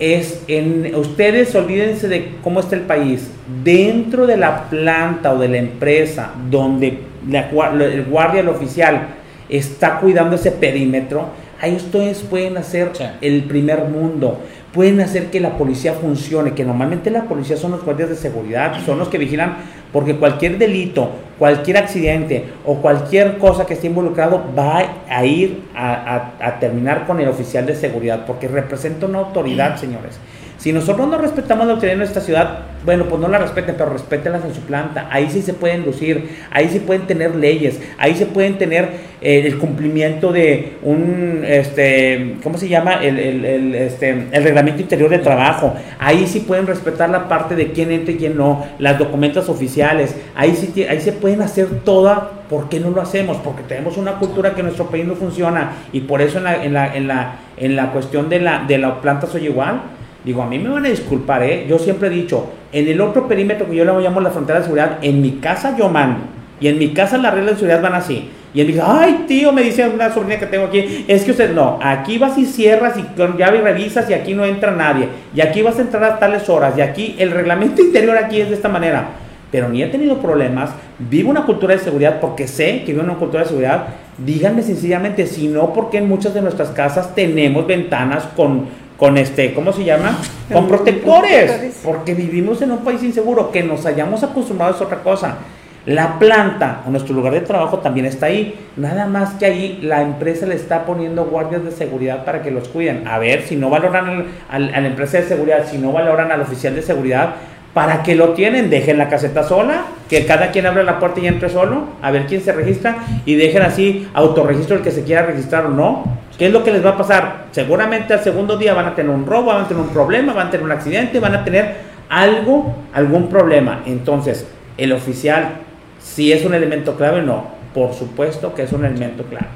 es en ustedes olvídense de cómo está el país. Dentro de la planta o de la empresa donde el guardia el oficial está cuidando ese perímetro ahí ustedes pueden hacer el primer mundo. Pueden hacer que la policía funcione que normalmente la policía son los guardias de seguridad son los que vigilan porque cualquier delito, cualquier accidente o cualquier cosa que esté involucrado va a ir a, terminar con el oficial de seguridad, porque representa una autoridad, señores. Si nosotros no respetamos la autoridad en nuestra ciudad, bueno, pues no la respeten, pero respétenlas en su planta. Ahí sí se pueden lucir, ahí sí pueden tener leyes, ahí se pueden tener eh, el cumplimiento de un, este, ¿cómo se llama? El, el, este, el reglamento interior de trabajo. Ahí sí pueden respetar la parte de quién entra y quién no, las documentos oficiales. Ahí sí, ahí se pueden hacer toda. ¿Por qué no lo hacemos? Porque tenemos una cultura que nuestro país no funciona y por eso en la, en la, en la, en la cuestión de la, de la planta soy igual Digo, a mí me van a disculpar, ¿eh? Yo siempre he dicho, en el otro perímetro que yo le llamo la frontera de seguridad, en mi casa yo mando. Y en mi casa las reglas de seguridad van así. Y él dice, ay tío, me dice una sobrina que tengo aquí, es que usted no, aquí vas y cierras y con llave revisas y aquí no entra nadie. Y aquí vas a entrar a tales horas. Y aquí el reglamento interior aquí es de esta manera. Pero ni he tenido problemas, vivo una cultura de seguridad porque sé que vivo una cultura de seguridad. Díganme sencillamente, si no, porque en muchas de nuestras casas tenemos ventanas con con este, ¿cómo se llama? Con protectores, porque vivimos en un país inseguro, que nos hayamos acostumbrado es otra cosa. La planta o nuestro lugar de trabajo también está ahí, nada más que ahí la empresa le está poniendo guardias de seguridad para que los cuiden. A ver, si no valoran a la empresa de seguridad, si no valoran al oficial de seguridad, ¿para qué lo tienen? Dejen la caseta sola, que cada quien abra la puerta y entre solo, a ver quién se registra y dejen así autorregistro el que se quiera registrar o no ¿Qué es lo que les va a pasar? Seguramente al segundo día van a tener un robo, van a tener un problema, van a tener un accidente, van a tener algo, algún problema. Entonces, el oficial, si es un elemento clave, no. Por supuesto que es un elemento clave.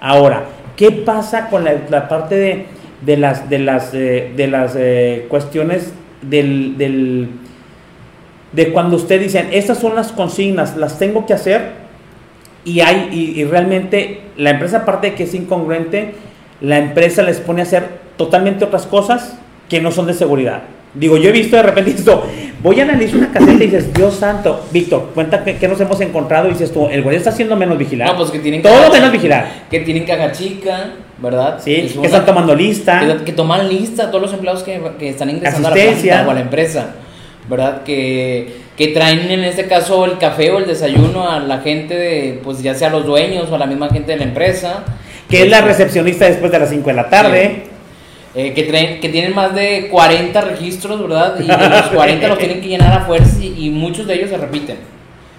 Ahora, ¿qué pasa con la, parte de, las, de las, eh, de las eh, cuestiones del, del, de cuando usted dicen, estas son las consignas, las tengo que hacer? y hay y, realmente la empresa aparte de que es incongruente la empresa les pone a hacer totalmente otras cosas que no son de seguridad. Digo yo he visto de repente esto voy a analizar una caseta y dices Dios santo Víctor cuenta que, nos hemos encontrado y dices tú el güey está haciendo menos vigilar. No pues que tienen todo menos vigilar. que tienen que haga chica verdad sí que están tomando lista. que, toman lista todos los empleados que, están ingresando a la, o a la empresa verdad que que traen en este caso el café o el desayuno a la gente de, pues ya sea los dueños o a la misma gente de la empresa. Que es la recepcionista después de las 5 de la tarde. Eh, que, traen, que tienen más de 40 registros, ¿verdad? Y de los 40 los tienen que llenar a fuerza y, muchos de ellos se repiten.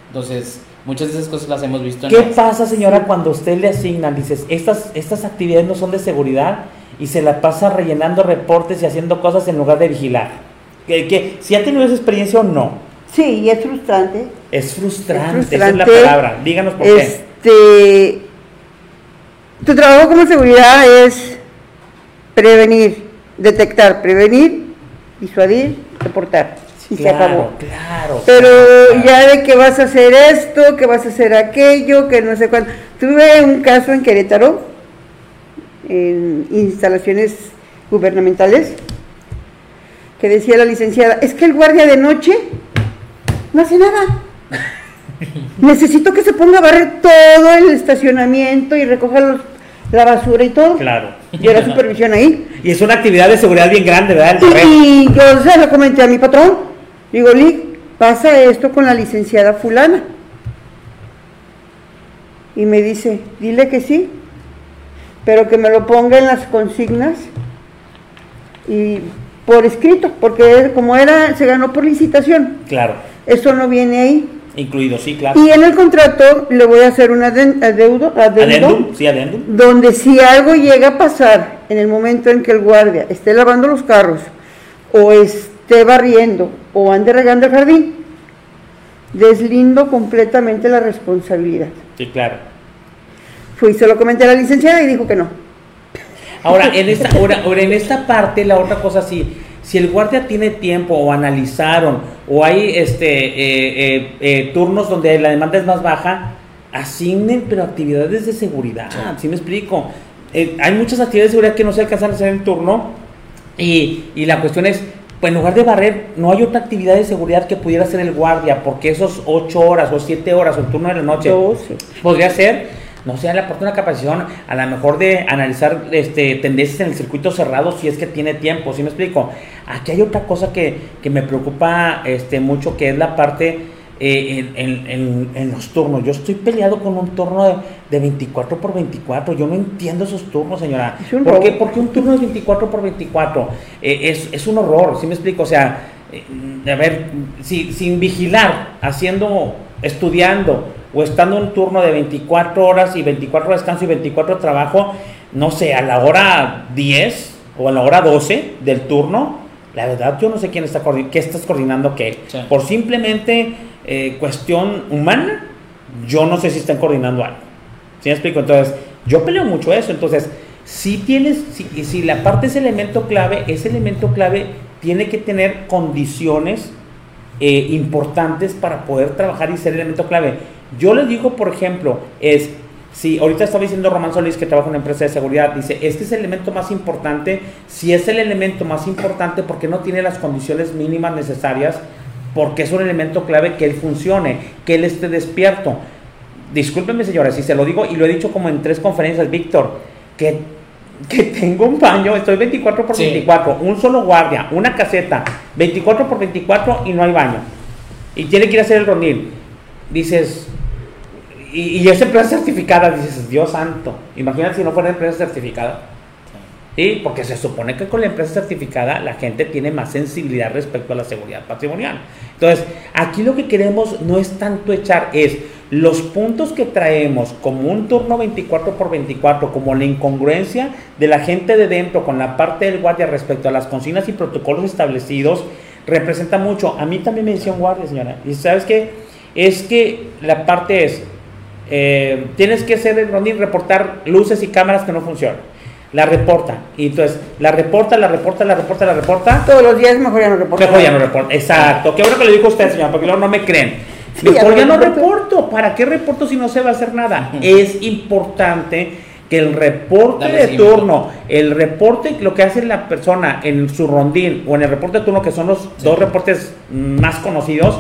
Entonces, muchas de esas cosas las hemos visto. ¿Qué pasa, señora, cuando usted le asignan, dices, estas, estas actividades no son de seguridad y se la pasa rellenando reportes y haciendo cosas en lugar de vigilar? Que, que si ha tenido esa experiencia o no. Sí, es frustrante. Es frustrante, esa es la palabra. Díganos por este, qué. Tu trabajo como seguridad es prevenir, detectar, prevenir, disuadir, reportar. Y se acabó. Claro. Pero ya de que vas a hacer esto, que vas a hacer aquello, que no sé cuánto. Tuve un caso en Querétaro, en instalaciones gubernamentales, que decía la licenciada, es que el guardia de noche no hace nada. Necesito que se ponga a barrer todo el estacionamiento y recoja la basura y todo. Claro. Y era supervisión ahí. Y es una actividad de seguridad bien grande, ¿verdad? Y yo se lo comenté a mi patrón. Digo, Lick, pasa esto con la licenciada fulana. Y me dice, dile que sí, pero que me lo ponga en las consignas y por escrito, porque como era, se ganó por licitación. Claro. Eso no viene ahí. Incluido, sí, claro. Y en el contrato le voy a hacer un adeudo, adeudo sí, adendum. donde si algo llega a pasar en el momento en que el guardia esté lavando los carros o esté barriendo o ande regando el jardín, deslindo completamente la responsabilidad. Sí, claro. Fui, se lo comenté a la licenciada y dijo que no. Ahora, en esta, ahora, ahora en esta parte, la otra cosa sí, si el guardia tiene tiempo o analizaron o hay este eh, eh, eh, turnos donde la demanda es más baja, asignen pero actividades de seguridad, ¿sí me explico? hay muchas actividades de seguridad que no se alcanzan a hacer en turno Y, y la cuestión es, pues en lugar de barrer, no hay otra actividad de seguridad que pudiera hacer el guardia, porque esos 8 horas o 7 horas o el turno de la noche 12. podría ser, no sé, le aporta una capacitación, a lo mejor de analizar este, tendencias en el circuito cerrado si es que tiene tiempo, ¿sí me explico? Aquí hay otra cosa que, que me preocupa este, mucho, que es la parte eh, en, en- en- los turnos. Yo estoy peleado con un turno de, de 24 por 24. Yo no entiendo esos turnos, señora. ¿Por qué? Porque un turno de 24 por 24 eh, es, es un horror, ¿sí me explico? O sea, eh, a ver, si, sin vigilar, haciendo, estudiando o estando un turno de 24 horas y 24 descanso y 24 trabajo, no sé, a la hora 10 o a la hora 12 del turno, la verdad yo no sé quién está qué estás coordinando qué. Sí. Por simplemente eh, cuestión humana, yo no sé si están coordinando algo. ¿Sí me explico? Entonces, yo peleo mucho eso. Entonces, si tienes, si, y si la parte es elemento clave, ese elemento clave tiene que tener condiciones eh, importantes para poder trabajar y ser elemento clave. Yo les digo, por ejemplo, es, si ahorita estaba diciendo Román Solís que trabaja en una empresa de seguridad, dice, este es el elemento más importante, si es el elemento más importante porque no tiene las condiciones mínimas necesarias, porque es un elemento clave que él funcione, que él esté despierto. Discúlpeme señora, si se lo digo y lo he dicho como en tres conferencias, Víctor, que, que tengo un baño, estoy 24 por Sí. 24, un solo guardia, una caseta, 24 por 24 y no hay baño. Y tiene que ir a hacer el rondín. Dices, y, y es empresa certificada, dices, Dios santo, imagínate si no fuera empresa certificada. Sí, porque se supone que con la empresa certificada la gente tiene más sensibilidad respecto a la seguridad patrimonial. Entonces, aquí lo que queremos no es tanto echar, es los puntos que traemos como un turno 24 por 24, como la incongruencia de la gente de dentro con la parte del guardia respecto a las consignas y protocolos establecidos, representa mucho. A mí también me decía un guardia, señora. Y sabes qué? Es que la parte es, eh, tienes que hacer el rondín, reportar luces y cámaras que no funcionan. La reporta. Y entonces, la reporta, la reporta, la reporta, la reporta. Todos los días mejor ya no reporto. Mejor ya no reporta. Exacto. Qué bueno que le dijo usted, señor, porque luego no me creen. Sí, Mejor ya no reporto. reporto. ¿Para qué reporto si no se va a hacer nada? Es importante que el reporte Dale de turno, el reporte, lo que hace la persona en su rondín o en el reporte de turno, que son los dos reportes más conocidos,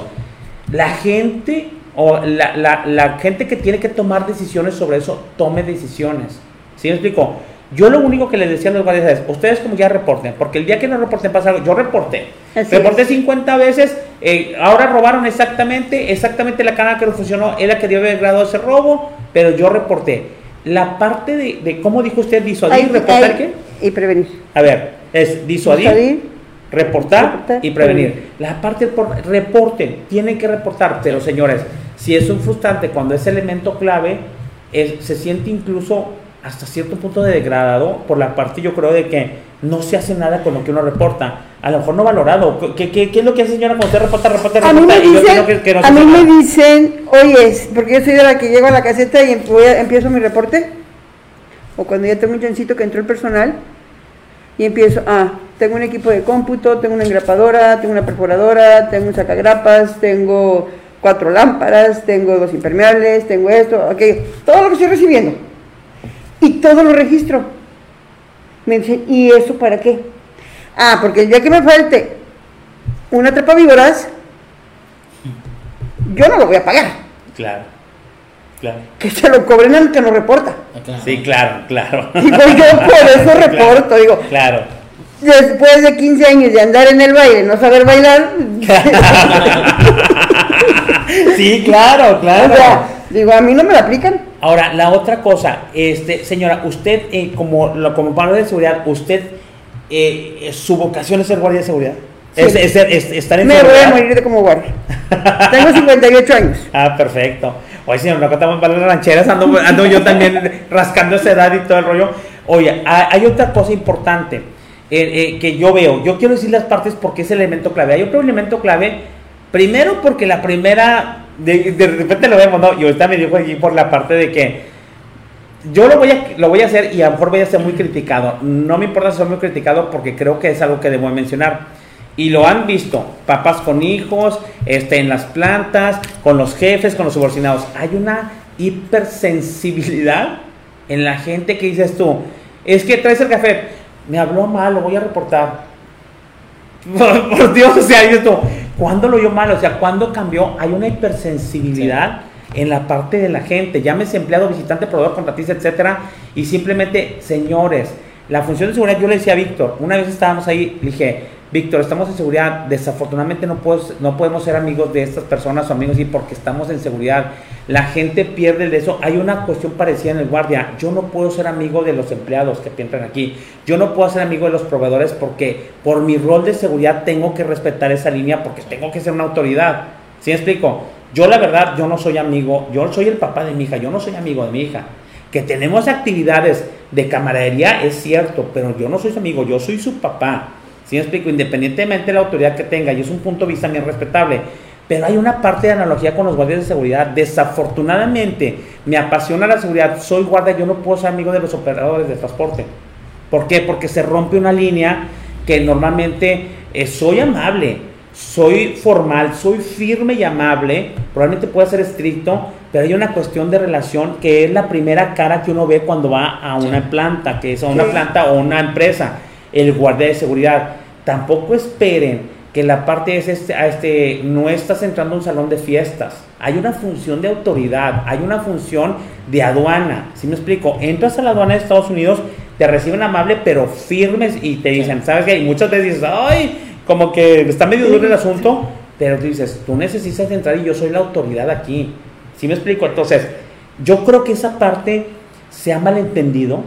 la gente o la, la- la gente que tiene que tomar decisiones sobre eso, tome decisiones. ¿Sí me explico? Yo lo único que les decía a los guardias es, ustedes como ya reporten, porque el día que no reporten pasa algo, yo reporté. Así reporté es. 50 veces, eh, ahora robaron exactamente, exactamente la cámara que no funcionó, era que dio haber grado ese robo, pero yo reporté. La parte de, de cómo dijo usted, disuadir, reportar qué? Y prevenir. A ver, es disuadir, Disuadir, reportar, reportar, y prevenir. prevenir. La parte por reporten, tienen que reportar, pero señores, si es un frustrante cuando ese elemento clave es- se siente incluso hasta cierto punto de degradado por la parte yo creo de que no se hace nada con lo que uno reporta, a lo mejor no valorado. ¿Qué, qué, qué es lo que hace señora cuando usted reporta, reporta, A mí reporta? me dicen, que, que no a mí me dicen, oye, porque yo soy de la que llego a la caseta y em- empiezo mi reporte, o cuando ya tengo un chancito que entró el personal, y empiezo, ah, tengo un equipo de cómputo, tengo una engrapadora, tengo una perforadora, tengo un sacagrapas, tengo cuatro lámparas, tengo dos impermeables, tengo esto, aquello, todo lo que estoy recibiendo. Y todo lo registro. Me dicen, ¿y eso para qué? Ah, porque el día que me falte una trapa víboras, yo no lo voy a pagar. Claro, claro. Que se lo cobren al que no reporta. Sí, claro, claro. Digo, yo por eso reporto, digo, Claro. después de 15 años de andar en el baile, no saber bailar, Sí, claro, o claro. sea, digo, a mí no me lo aplican. Ahora, la otra cosa, este, señora, usted, eh, como, lo- como padre de seguridad, usted, eh, eh, su vocación es ser guardia de seguridad. Sí. Es, es- es- estar en Me voy a morir de como guardia. Tengo 58 años. Ah, perfecto. Oye, señor, no contamos para las rancheras, ando, ando yo también rascando esa edad y todo el rollo. Oye, ha- hay otra cosa importante eh, que yo veo. Yo quiero decir las partes porque es el elemento clave. Hay otro elemento clave, primero porque la primera, de, repente lo vemos, ¿no? Y ahorita me dijo allí por la parte de que yo lo voy, a, lo voy a hacer y a lo mejor voy a ser muy criticado. No me importa ser muy criticado porque creo que es algo que debo mencionar. Y lo han visto, papás con hijos, este, en las plantas, con los jefes, con los subordinados. Hay una hipersensibilidad en la gente que dices tú, es que traes el café, me habló mal, lo voy a reportar. Por, Dios, o sea, esto, ¿cuándo lo vio mal? O sea, ¿cuándo cambió? Hay una hipersensibilidad en la parte de la gente, llámese empleado, visitante, proveedor, contratista, etcétera, y simplemente, señores, la función de seguridad, yo le decía a Víctor, una vez estábamos ahí, dije, Víctor, estamos en seguridad, desafortunadamente no, no podemos ser amigos de estas personas o amigos y porque estamos en seguridad. La gente pierde de eso. Hay una cuestión parecida en el guardia. Yo no puedo ser amigo de los empleados que entran aquí. Yo no puedo ser amigo de los proveedores porque por mi rol de seguridad tengo que respetar esa línea porque tengo que ser una autoridad. ¿Sí me explico? Yo la verdad, yo no soy amigo, yo soy el papá de mi hija, yo no soy amigo de mi hija. Que tenemos actividades de camaradería es cierto, pero yo no soy su amigo, yo soy su papá. ¿Sí me explico? Independientemente de la autoridad que tenga, y es un punto de vista bien respetable. Pero hay una parte de analogía con los guardias de seguridad. Desafortunadamente, me apasiona la seguridad, soy guardia, yo no puedo ser amigo de los operadores de transporte. ¿Por qué? Porque se rompe una línea que normalmente eh, soy amable, soy formal, soy firme y amable, probablemente pueda ser estricto, pero hay una cuestión de relación que es la primera cara que uno ve cuando va a una planta, que es a una planta o una empresa, el guardia de seguridad. Tampoco esperen que la parte es este, a este, no estás entrando a un salón de fiestas. Hay una función de autoridad, hay una función de aduana. Si me explico? Entras a la aduana de Estados Unidos, te reciben amable, pero firmes y te dicen, ¿sabes qué? Y muchas veces dices, ¡ay! como que está medio duro el asunto, pero tú dices, tú necesitas entrar y yo soy la autoridad aquí. ¿Sí me explico? Entonces, yo creo que esa parte se ha malentendido,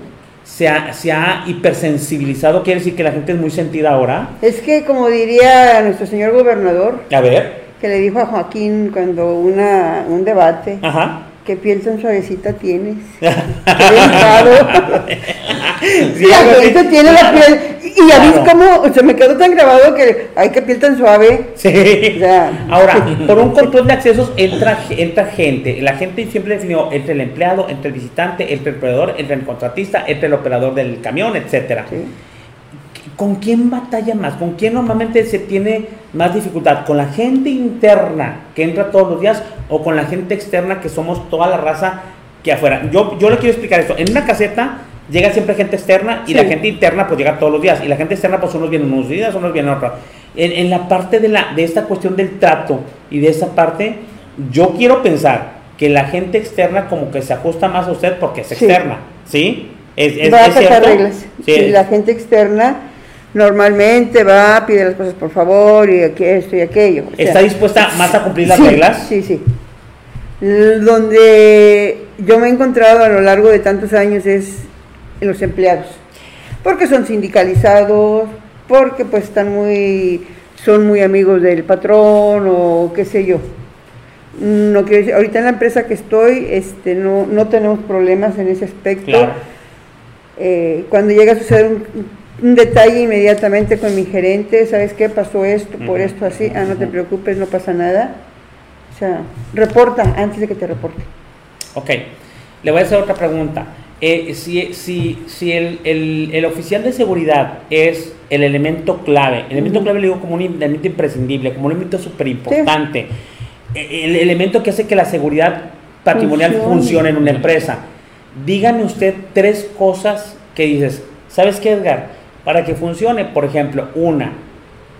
se ha, se ha hipersensibilizado, quiere decir que la gente es muy sentida ahora. Es que, como diría nuestro señor gobernador, a ver, que le dijo a Joaquín cuando una, un debate, Ajá. ¿Qué piel tan suavecita tienes? Qué sí, la gente tiene la piel. Y ya ves cómo se me quedó tan grabado que, ay, qué piel tan suave. Sí. Ahora, por un control de accesos entra, entra gente. La gente siempre definió entre el empleado, entre el visitante, entre el proveedor, entre el contratista, entre el operador del camión, etcétera. Sí. ¿con quién batalla más? ¿Con quién normalmente se tiene más dificultad? ¿Con la gente interna que entra todos los días o con la gente externa que somos toda la raza que afuera? Yo, yo le quiero explicar esto. En una caseta llega siempre gente externa y la gente interna pues llega todos los días. Y la gente externa pues unos vienen unos días, unos vienen otros. En, en, la parte de, la, de esta cuestión del trato y de esa parte, yo quiero pensar que la gente externa como que se ajusta más a usted porque es externa, ¿sí? Es, es, Va a cierto? reglas. Sí, la gente externa normalmente va, pide las cosas por favor y esto y aquello. ¿Está dispuesta más a cumplir las reglas? Sí, sí. Donde yo me he encontrado a lo largo de tantos años es en los empleados, porque son sindicalizados, porque pues están muy, son muy amigos del patrón o qué sé yo. No quiero decir, ahorita en la empresa que estoy, este, no, no tenemos problemas en ese aspecto. Eh, cuando llega a suceder un un detalle inmediatamente con mi gerente, ¿sabes qué? Pasó esto, por esto así, ah, no te preocupes, no pasa nada. O sea, reporta antes de que te reporte. Ok, le voy a hacer otra pregunta. Eh, si si, si el, el, oficial de seguridad es el elemento clave, el elemento clave le digo como un elemento imprescindible, como un elemento súper importante, e, el elemento que hace que la seguridad patrimonial funcione en una empresa. Dígame usted tres cosas que dices, ¿sabes qué, Edgar? Para que funcione, por ejemplo, una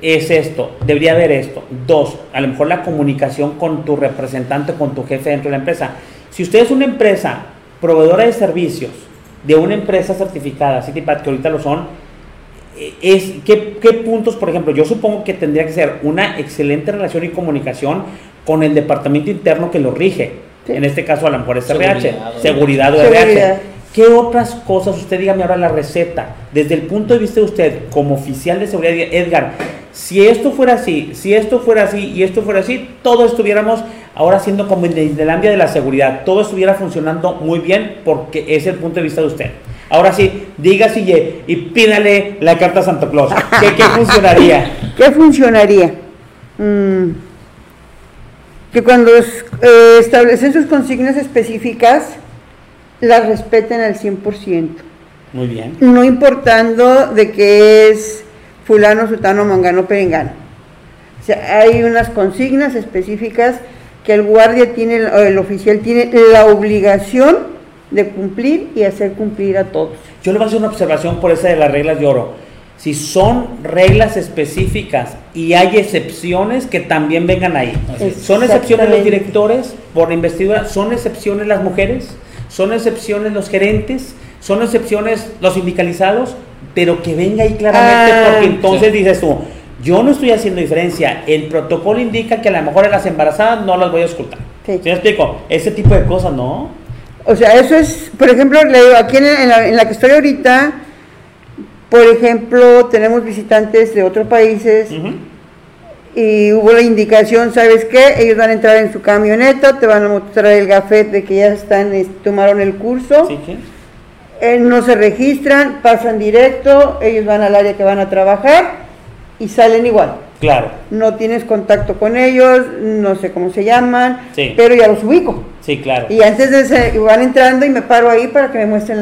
es esto, debería haber esto. Dos, a lo mejor la comunicación con tu representante, con tu jefe dentro de la empresa. Si usted es una empresa proveedora de servicios de una empresa certificada, CityPad, que ahorita lo son, eh, es, ¿qué, ¿qué, puntos, por ejemplo? Yo supongo que tendría que ser una excelente relación y comunicación con el departamento interno que lo rige. En este caso, a lo mejor es RH, seguridad o RH. ¿Qué otras cosas, usted dígame ahora la receta, desde el punto de vista de usted como oficial de seguridad, Edgar, si esto fuera así, si esto fuera así y esto fuera así, todos estuviéramos ahora siendo como en Islandia de la seguridad, todo estuviera funcionando muy bien porque es el punto de vista de usted. Ahora sí, diga si y pídale la carta a Santa Claus. ¿Qué, funcionaría? ¿Qué funcionaría? Mm, que cuando eh, establecen sus consignas específicas, la respeten al 100%. Muy bien. No importando de que es fulano, sutano, mangano, perengano. O sea, hay unas consignas específicas que el guardia tiene, el oficial tiene la obligación de cumplir y hacer cumplir a todos. Yo le voy a hacer una observación por esa de las reglas de oro. Si son reglas específicas y hay excepciones, que también vengan ahí. ¿Son excepciones los directores por investidura? ¿Son excepciones las mujeres? ¿Son excepciones los gerentes? ¿Son excepciones los sindicalizados? Pero que venga ahí claramente, Ah, porque entonces dices tú, yo no estoy haciendo diferencia. El protocolo indica que a lo mejor a las embarazadas no las voy a escuchar. Sí. ¿Sí me explico? Ese tipo de cosas, ¿no? O sea, eso es, por ejemplo, le digo, aquí en, la, en la que estoy ahorita, por ejemplo, tenemos visitantes de otros países y hubo la indicación, ¿sabes qué? Ellos van a entrar en su camioneta, te van a mostrar el gafet de que ya están, es- tomaron el curso, ¿Sí? ¿Sí? eh, no se registran, pasan directo, ellos van al área que van a trabajar y salen igual. Claro. No tienes contacto con ellos, no sé cómo se llaman, Sí. pero ya los ubico. Sí, claro. Y antes de ese, van entrando y me paro ahí para que me muestren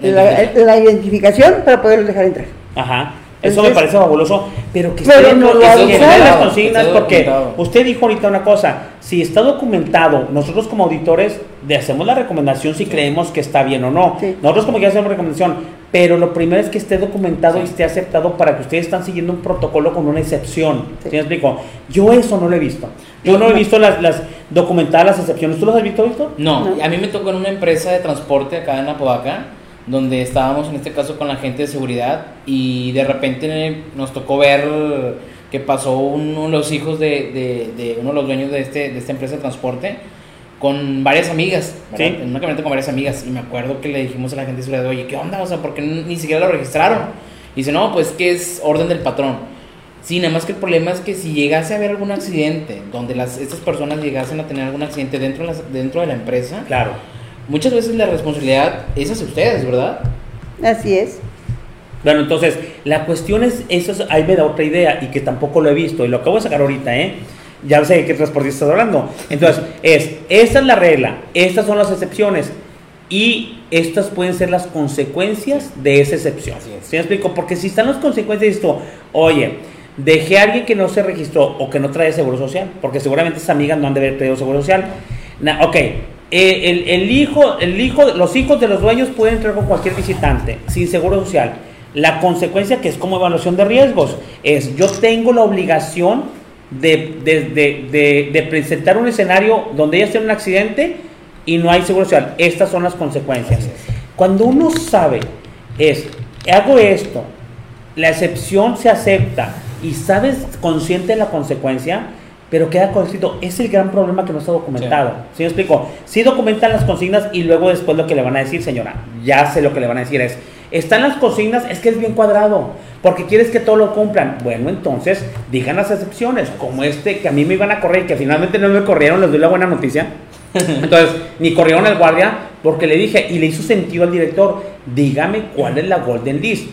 el- la, la identificación para poderlos dejar entrar. Ajá. Eso me parece fabuloso, pero que Pero esté no lo que en las consignas, porque documentado. usted dijo ahorita una cosa, si está documentado, nosotros como auditores le hacemos la recomendación si creemos que está bien o no. Sí. Nosotros como que hacemos recomendación, pero lo primero es que esté documentado Sí. y esté aceptado para que ustedes están siguiendo un protocolo con una excepción. Sí. ¿Sí me explico? Yo eso no lo he visto. Yo no he visto las, las documentadas las excepciones. ¿Tú las has visto, Víctor? No, No. a mí me tocó en una empresa de transporte acá en Apodaca, donde estábamos en este caso con la gente de seguridad y de repente nos tocó ver que pasó uno de los hijos de, de- de uno de los dueños de, este, de esta empresa de transporte con varias amigas, ¿verdad? Sí. en una camioneta con varias amigas y me acuerdo que le dijimos a la gente de seguridad, oye, ¿qué onda? O sea, ¿por qué ni siquiera lo registraron? Y dice, no, pues que es orden del patrón. Sí, nada más que el problema es que si llegase a haber algún accidente, donde las, estas personas llegasen a tener algún accidente dentro de, las- dentro de la empresa, Claro. muchas veces la responsabilidad es hacia ustedes, ¿verdad? Así es. Bueno, entonces, la cuestión es, eso es, ahí me da otra idea y que tampoco lo he visto y lo acabo de sacar ahorita, ¿eh? Ya sé de qué transportista estás hablando. Entonces, es, esta es la regla, estas son las excepciones y estas pueden ser las consecuencias de esa excepción. ¿Sí me explico? Porque si están las consecuencias, esto, oye, dejé a alguien que no se registró o que no trae seguro social, porque seguramente esas amigas no han de haber traído seguro social. Ok, eh, el, el hijo, el hijo, los hijos de los dueños pueden entrar con cualquier visitante sin seguro social. La consecuencia, que es como evaluación de riesgos, es yo tengo la obligación de, de- de- presentar un escenario donde ellas tienen un accidente y no hay seguro social. Estas son las consecuencias. Cuando uno sabe, es, hago esto, la excepción se acepta y sabes consciente de la consecuencia, pero queda consciente, es el gran problema que no está documentado. ¿Sí, me explico? Sí documentan las consignas y luego después lo que le van a decir, señora, ya sé lo que le van a decir es, están las consignas, es que es bien cuadrado, porque quieres que todo lo cumplan. Bueno, entonces, digan las excepciones, como este que a mí me iban a correr y que finalmente no me corrieron, les doy la buena noticia. Entonces, ni corrieron al guardia porque le dije, y le hizo sentido al director, dígame cuál es la Golden List.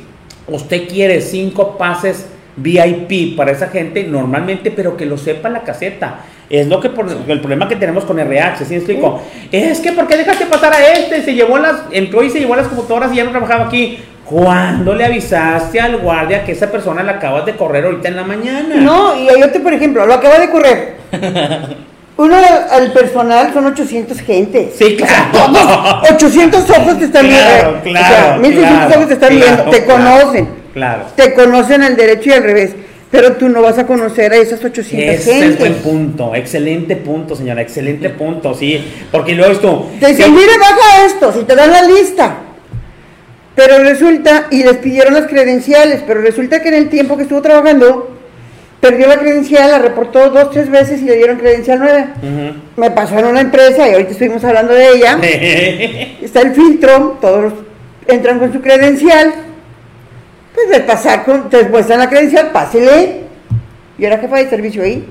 Usted quiere cinco pases VIP para esa gente normalmente, pero que lo sepa la caseta. Es lo que por, el problema que tenemos con RH, ¿sí me explico? Es que ¿por qué dejaste pasar a este? Se llevó las, entró y se llevó las computadoras y ya no trabajaba aquí. ¿Cuándo le avisaste al guardia que esa persona la acabas de correr ahorita en la mañana? No, y hay otro, por ejemplo, lo acaba de correr. Uno al personal son 800 gentes. Sí, claro. Todos 800 ojos te están Claro, viendo. claro, o sea, 1600 claro, ojos te están viendo, te conocen. Claro. Te conocen al derecho y al revés. Pero tú no vas a conocer a esas 800 Ese es gentes. buen punto, excelente punto, señora, excelente punto, sí. Porque luego esto. Te dicen, mire, baja esto, si te dan la lista. Pero resulta, y les pidieron las credenciales, pero resulta que en el tiempo que estuvo trabajando, perdió la credencial, la reportó dos, tres veces y le dieron credencial nueva. Me pasó en una empresa y ahorita estuvimos hablando de ella. Está el filtro, todos entran con su credencial. Pues de pasar con, te muestran la credencial, pásele. Yo era jefa de servicio ahí.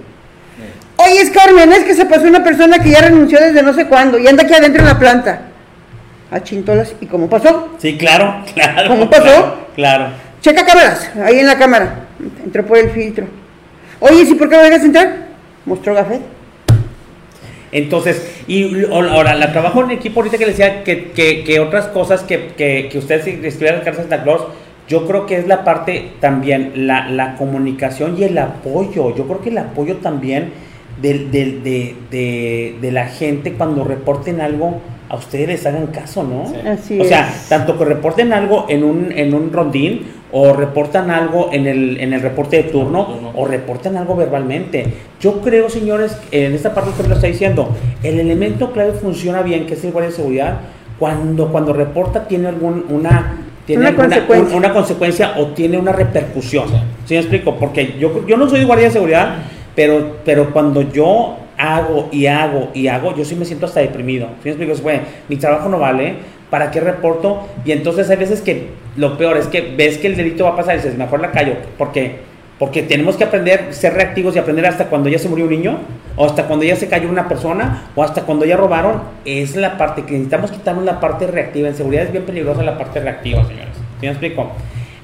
Oye, es Carmen, es que se pasó una persona que ya renunció desde no sé cuándo y anda aquí adentro en la planta. A chintolas. ¿Y cómo pasó? Sí, claro, claro. ¿Cómo pasó? Claro, claro. Checa cámaras, ahí en la cámara. Entró por el filtro. Oye, ¿sí por qué me dejas entrar? Mostró gafet. Entonces, y ahora, la trabajo en equipo, ahorita que le decía que, que, que otras cosas que, que, que usted si estuviera en Santa Claus, yo creo que es la parte también, la, la comunicación y el apoyo. Yo creo que el apoyo también del- del- de, de, de la gente cuando reporten algo, a ustedes les hagan caso, ¿no? Sí. Así o sea, es. tanto que reporten algo en un, en un rondín o reportan algo en el, en el reporte de turno, o reportan algo verbalmente. Yo creo, señores, en esta parte usted lo está diciendo, el elemento clave funciona bien, que es el guardia de seguridad, cuando, cuando reporta tiene algún, una, tiene Una consecuencia. una consecuencia o tiene una repercusión. ¿Sí me explico? Porque yo, yo no soy guardia de seguridad, pero, pero cuando yo hago y hago y hago, yo sí me siento hasta deprimido. ¿Sí me explico? Bueno, mi trabajo no vale, ¿para qué reporto? Y entonces hay veces que lo peor es que ves que el delito va a pasar y dices, mejor la callo, porque porque tenemos que aprender, ser reactivos y aprender hasta cuando ya se murió un niño, o hasta cuando ya se cayó una persona, o hasta cuando ya robaron. Es la parte que necesitamos quitarnos la parte reactiva. En seguridad es bien peligrosa la parte reactiva, señores. ¿Sí me explico?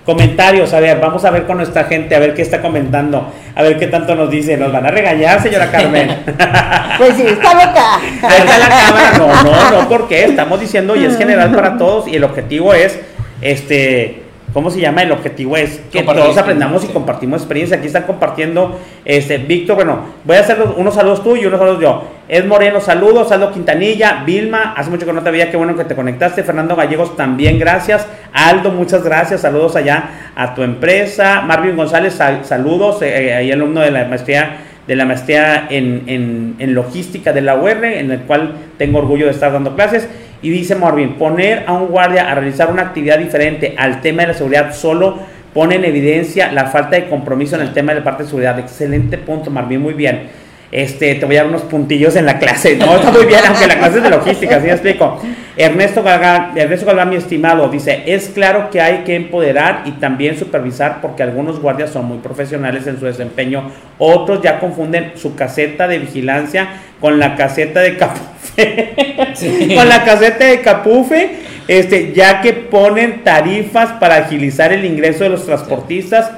Comentarios, a ver, vamos a ver con nuestra gente, a ver qué está comentando, a ver qué tanto nos dice. ¿Nos van a regañar, señora Carmen? Pues sí, está loca. Ahí está la cámara. No, no, no, porque estamos diciendo y es general para todos y el objetivo es, este, ¿cómo se llama? El objetivo es que todos aprendamos y compartimos experiencia. Aquí están compartiendo, este, Víctor, bueno, voy a hacer unos saludos tú y unos saludos yo. Ed Moreno, saludos, Aldo Quintanilla, Vilma, hace mucho que no te veía, qué bueno que te conectaste. Fernando Gallegos, también gracias. Aldo, muchas gracias, saludos allá a tu empresa. Marvin González, sal- saludos, eh, ahí alumno de la maestría de la maestría en, en- en logística de la UR, en el cual tengo orgullo de estar dando clases. Y dice Marvin, poner a un guardia a realizar una actividad diferente al tema de la seguridad solo pone en evidencia la falta de compromiso en el tema de la parte de seguridad. Excelente punto, Marvin, muy bien. Este, te voy a dar unos puntillos en la clase. No, está muy bien, aunque la clase es de logística, ¿sí me explico? Ernesto Galván, Ernesto Galván, mi estimado, dice, es claro que hay que empoderar y también supervisar porque algunos guardias son muy profesionales en su desempeño, otros ya confunden su caseta de vigilancia con la caseta de capufe, Sí. con la caseta de capufe, este, ya que ponen tarifas para agilizar el ingreso de los transportistas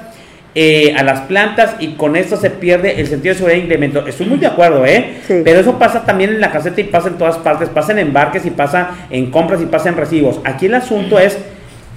eh, a las plantas y con esto se pierde el sentido de seguridad y incremento. Estoy muy de acuerdo, ¿eh? Sí. Pero eso pasa también en la caseta y pasa en todas partes, pasa en embarques y pasa en compras y pasa en recibos. Aquí el asunto es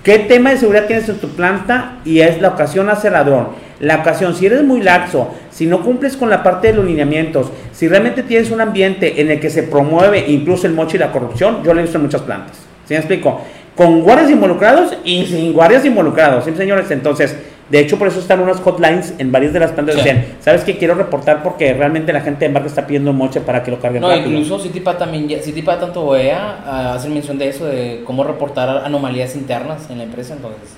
qué tema de seguridad tienes en tu planta y es la ocasión hace ladrón. La ocasión, si eres muy laxo, si no cumples con la parte de los lineamientos, si realmente tienes un ambiente en el que se promueve incluso el mocho y la corrupción, yo lo he visto en muchas plantas. ¿Sí me explico? Con guardias involucrados y sin guardias involucrados, ¿sí, señores? Entonces, de hecho, por eso están unas hotlines en varias de las plantas. Sí. Dicen, ¿sabes qué? Quiero reportar porque realmente la gente de embarque está pidiendo moche para que lo carguen No, rápido. incluso Citipa también, Citipa tanto OEA ah, hacen mención de eso, de cómo reportar anomalías internas en la empresa, entonces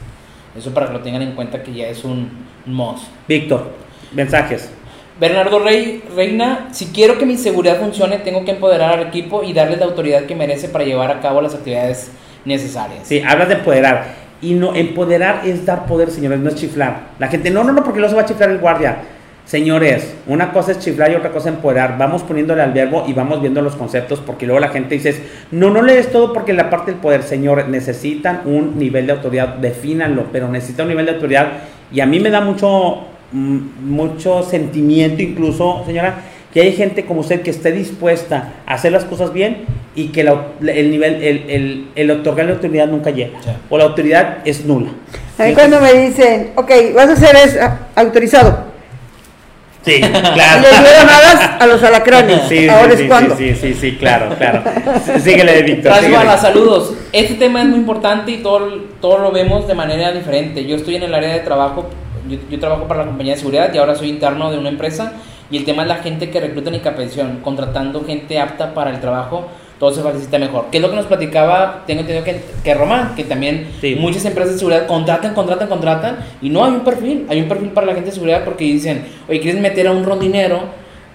eso para que lo tengan en cuenta que ya es un must. Víctor, mensajes. Bernardo Rey, Reina, si quiero que mi seguridad funcione, tengo que empoderar al equipo y darle la autoridad que merece para llevar a cabo las actividades necesarias. Sí, hablas de empoderar. Y no, empoderar es dar poder, señores, no es chiflar. La gente, no, no, no, porque no se va a chiflar el guardia. Señores, una cosa es chiflar y otra cosa es empoderar. Vamos poniéndole al verbo y vamos viendo los conceptos porque luego la gente dice, no, no lees todo porque la parte del poder, señores, necesitan un nivel de autoridad, defínanlo, pero necesitan un nivel de autoridad. Y a mí me da mucho, mm, mucho sentimiento incluso, señora, que hay gente como usted que esté dispuesta a hacer las cosas bien y que la- el nivel, el, el, el otorgar la autoridad nunca llega. Sí. O la autoridad es nula. A mí cuando me dicen, ok, vas a hacer es ah, autorizado. Sí, claro. le dieron alas a los alacranes. Sí, sí, Ahora sí, es cuando. sí, sí, sí, sí, claro, claro. Sí, Síguele, Víctor. Balas, saludos. Este tema es muy importante y todo, todo lo vemos de manera diferente. Yo estoy en el área de trabajo, yo, yo trabajo para la compañía de seguridad y ahora soy interno de una empresa y el tema es la gente que reclutan y capacitación, contratando gente apta para el trabajo, todo se facilita mejor. ¿Qué es lo que nos platicaba? Tengo entendido que, que Román, que también Sí. muchas empresas de seguridad contratan, contratan, contratan y no hay un perfil, hay un perfil para la gente de seguridad porque dicen, oye, ¿quieres meter a un rondinero,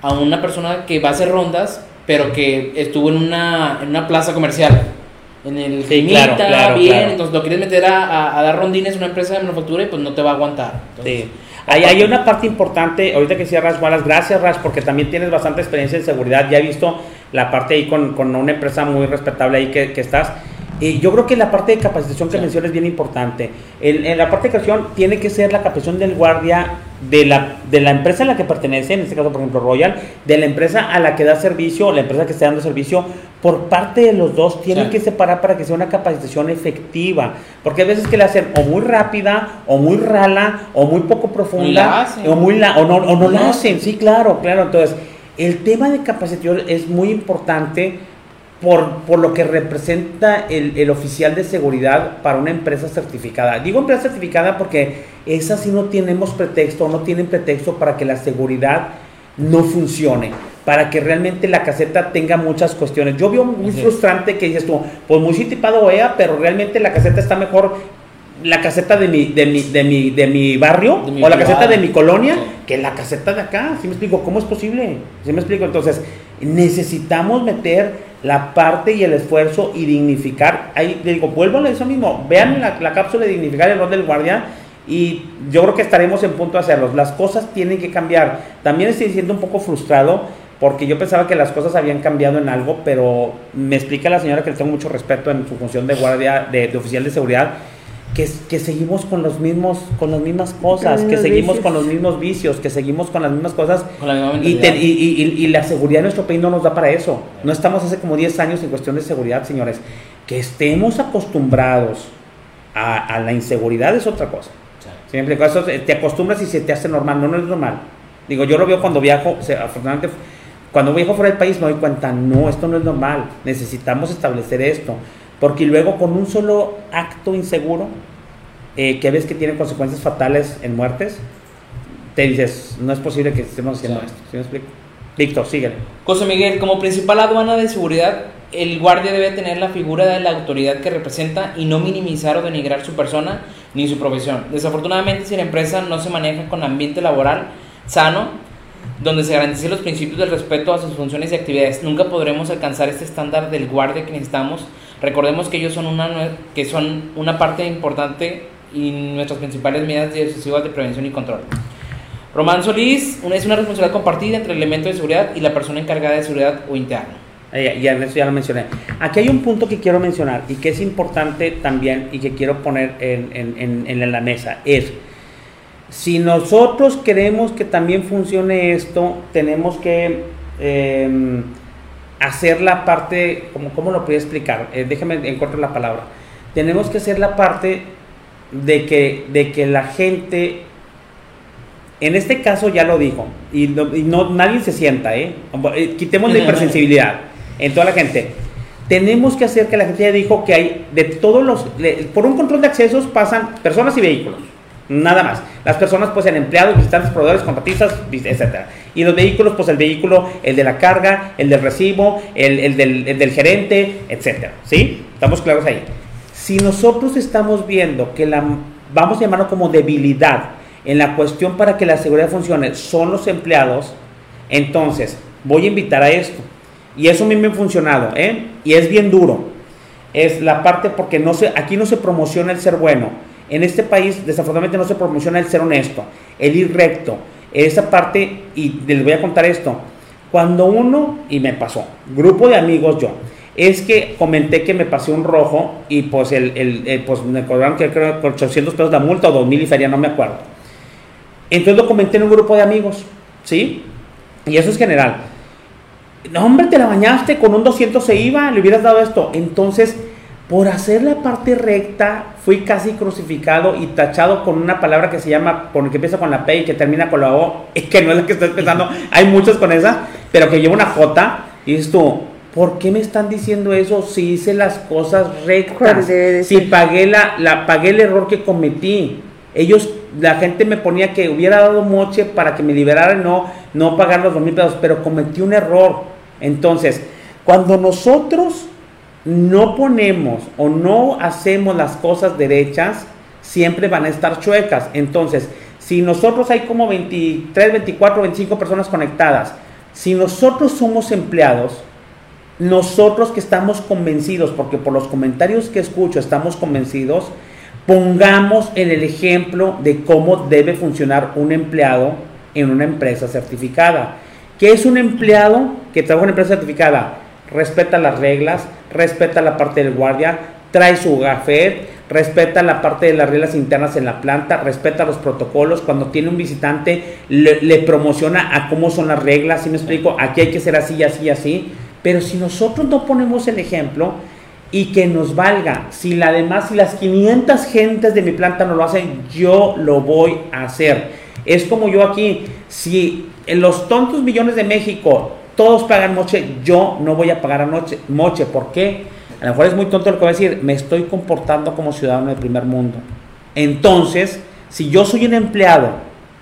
a una persona que va a hacer rondas, pero que estuvo en una, en una plaza comercial? En el Sí, claro, claro, bien, claro. entonces lo quieres meter a, a- a dar rondines a una empresa de manufactura y pues no te va a aguantar. Entonces, Sí. Hay, hay una parte importante, ahorita que Rash Wallace, gracias Rash, porque también tienes bastante experiencia en seguridad, ya he visto la parte ahí con, con una empresa muy respetable ahí que, que estás. Y yo creo que la parte de capacitación que Sí. mencionas es bien importante. En, en la parte de capacitación tiene que ser la capacitación del guardia de la, de la empresa a la que pertenece, en este caso por ejemplo Royal, de la empresa a la que da servicio, la empresa que está dando servicio, por parte de los dos tienen Sí. que separar para que sea una capacitación efectiva, porque hay veces que la hacen o muy rápida, o muy rala, o muy poco profunda, o, muy la, o no, o no la hacen, sí, claro, claro. Entonces, el tema de capacitación es muy importante por, por lo que representa el, el, oficial de seguridad para una empresa certificada. Digo empresa certificada porque esa sí no tenemos pretexto, no tienen pretexto para que la seguridad no funcione, para que realmente la caseta tenga muchas cuestiones. Yo veo muy frustrante que dices tú, pues muy tipado EA, pero realmente la caseta está mejor la caseta de mi, de mi, de mi, de mi barrio o la caseta de mi colonia que la caseta de acá. ¿Sí me explico? ¿Cómo es posible? ¿Sí me explico? Entonces, necesitamos meter la parte y el esfuerzo y dignificar. Ahí digo, vuelvo a eso mismo. Vean la, la cápsula de dignificar el rol del guardia y yo creo que estaremos en punto de hacerlo. Las cosas tienen que cambiar. También estoy siendo un poco frustrado porque yo pensaba que las cosas habían cambiado en algo, pero me explica la señora que le tengo mucho respeto en su función de guardia, de oficial de seguridad, que, que, seguimos con los mismos con las mismas cosas, que seguimos con los mismos vicios, que seguimos con las mismas cosas y, y, y, la seguridad de nuestro país no nos da para eso. No estamos hace como 10 años en cuestión de seguridad, señores. Que estemos acostumbrados a, a la inseguridad es otra cosa. Siempre, eso te acostumbras y se te hace normal, no, no es normal. Digo, yo lo veo cuando viajo, o sea, afortunadamente, cuando viajo fuera del país me doy cuenta, no, esto no es normal, necesitamos establecer esto. Porque luego con un solo acto inseguro, eh, que ves que tiene consecuencias fatales en muertes, te dices, no es posible que estemos haciendo esto. ¿Sí me explico? Víctor, síguele. José Miguel, como principal aduana de seguridad, el guardia debe tener la figura de la autoridad que representa y no minimizar o denigrar su persona ni su profesión. Desafortunadamente, si la empresa no se maneja con ambiente laboral sano, donde se garanticen los principios del respeto a sus funciones y actividades, nunca podremos alcanzar este estándar del guardia que necesitamos Recordemos que ellos son una, que son una parte importante y nuestras principales medidas decisivas de prevención y control. Román Solís es una responsabilidad compartida entre el elemento de seguridad y la persona encargada de seguridad o interna. Ya, ya, ya lo mencioné. Aquí hay un punto que quiero mencionar y que es importante también y que quiero poner en, en, en, la mesa. Es, si nosotros queremos que también funcione esto, tenemos que... Eh, hacer la parte, como, ¿cómo lo podría explicar? Eh, déjame encontrar la palabra. Tenemos que hacer la parte de que, de que la gente, en este caso ya lo dijo, y no, nadie se sienta, ¿eh? eh quitemos la hipersensibilidad en toda la gente. Tenemos que hacer que la gente ya dijo que hay de todos los, por un control de accesos pasan personas y vehículos. Nada más. Las personas, pues, en empleados, visitantes, proveedores, contratistas, etcétera. Y los vehículos, pues, el vehículo, el de la carga, el del recibo, el, del, gerente, etcétera. ¿Sí? Estamos claros ahí. Si nosotros estamos viendo que la, vamos a llamarlo como debilidad en la cuestión para que la seguridad funcione, son los empleados, entonces voy a invitar a esto. Y eso a mí me ha funcionado, ¿eh? Y es bien duro. Es la parte porque no se, aquí no se promociona el ser bueno en este país, desafortunadamente, no se promociona el ser honesto, el ir recto. Esa parte, y les voy a contar esto. Cuando uno, y me pasó, grupo de amigos yo, es que comenté que me pasé un rojo y pues, el, el, pues me cobraron que creo 800 pesos la multa o 2000 y feria, no me acuerdo. Entonces lo comenté en un grupo de amigos, ¿sí? Y eso es general. No, hombre, te la bañaste, con un 200 se iba, le hubieras dado esto. Entonces, por hacer la parte recta, fui casi crucificado y tachado con una palabra que se llama, con que empieza con la P y que termina con la O, es que no es la que estoy pensando, hay muchos con esa, pero que lleva una J, y esto, ¿por qué me están diciendo eso si hice las cosas rectas? Si pagué, la, la, pagué el error que cometí. Ellos, la gente me ponía que hubiera dado moche para que me liberaran, no, no pagar los dos mil pesos, pero cometí un error. Entonces, cuando nosotros no ponemos o no hacemos las cosas derechas, siempre van a estar chuecas. Entonces, si nosotros hay como 23, 24, 25 personas conectadas, si nosotros somos empleados, nosotros que estamos convencidos, porque por los comentarios que escucho estamos convencidos, pongamos en el ejemplo de cómo debe funcionar un empleado en una empresa certificada. ¿Qué es un empleado que trabaja en una empresa certificada? Respeta las reglas, respeta la parte del guardia, trae su gafet, respeta la parte de las reglas internas en la planta, respeta los protocolos, cuando tiene un visitante le, promociona a cómo son las reglas, si me explico? Aquí hay que ser así, así, así, pero si nosotros no ponemos el ejemplo y que nos valga, si la demás, si las 500 gentes de mi planta no lo hacen, yo lo voy a hacer. Es como yo aquí, si en los tontos millones de México todos pagan moche, yo no voy a pagar anoche, moche. ¿Por qué? A lo mejor es muy tonto lo que voy a decir, me estoy comportando como ciudadano del primer mundo. Entonces, si yo soy un empleado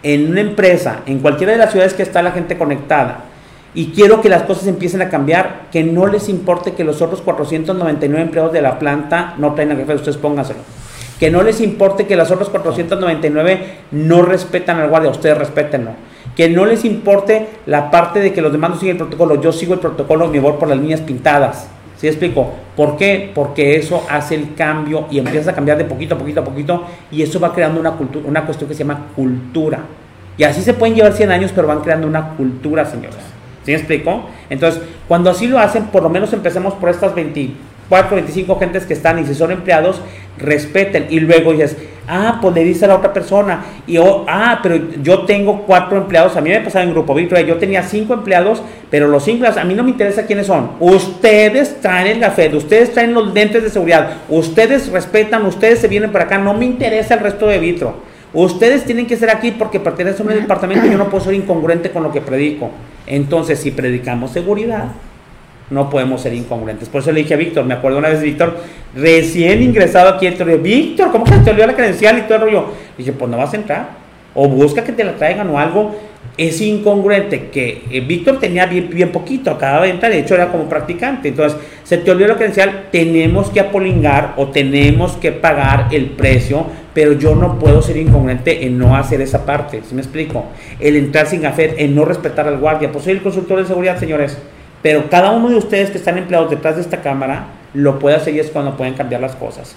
en una empresa, en cualquiera de las ciudades que está la gente conectada, y quiero que las cosas empiecen a cambiar, que no les importe que los otros 499 empleados de la planta no traigan jefe, ustedes pónganselo. Que no les importe que los otros 499 no respetan al guardia, ustedes respétenlo. Que no les importe la parte de que los demás no siguen el protocolo, yo sigo el protocolo, me voy por las líneas pintadas. ¿Sí explico? ¿Por qué? Porque eso hace el cambio y empieza a cambiar de poquito a poquito a poquito y eso va creando una, cultura, una cuestión que se llama cultura. Y así se pueden llevar 100 años, pero van creando una cultura, señores. ¿Sí me explico? Entonces, cuando así lo hacen, por lo menos empecemos por estas 24, 25 gentes que están y si son empleados, respeten. Y luego dices, ah, pues le dice a la otra persona, y ah, pero yo tengo cuatro empleados, a mí me pasaba en Grupo Víctor, yo tenía cinco empleados, pero los cinco, a mí no me interesa quiénes son. Ustedes traen el café, ustedes traen los lentes de seguridad, ustedes respetan, ustedes se vienen para acá, no me interesa el resto de Vitro. Ustedes tienen que ser aquí porque pertenecen a un departamento y yo no puedo ser incongruente con lo que predico. Entonces, si predicamos seguridad, no podemos ser incongruentes. Por eso le dije a Víctor, me acuerdo una vez, Víctor, recién ingresado aquí, el rollo, Víctor, ¿cómo que te olvidó la credencial y todo el rollo? dije, pues no vas a entrar. O busca que te la traigan o algo. Es incongruente que eh, Víctor tenía bien, bien poquito, acababa de entrar, de hecho era como practicante. Entonces, se te olvidó la credencial, tenemos que apolingar o tenemos que pagar el precio pero yo no puedo ser incongruente en no hacer esa parte, ¿sí me explico? El entrar sin hacer, en no respetar al guardia, pues soy el consultor de seguridad, señores, pero cada uno de ustedes que están empleados detrás de esta cámara lo puede hacer y es cuando pueden cambiar las cosas.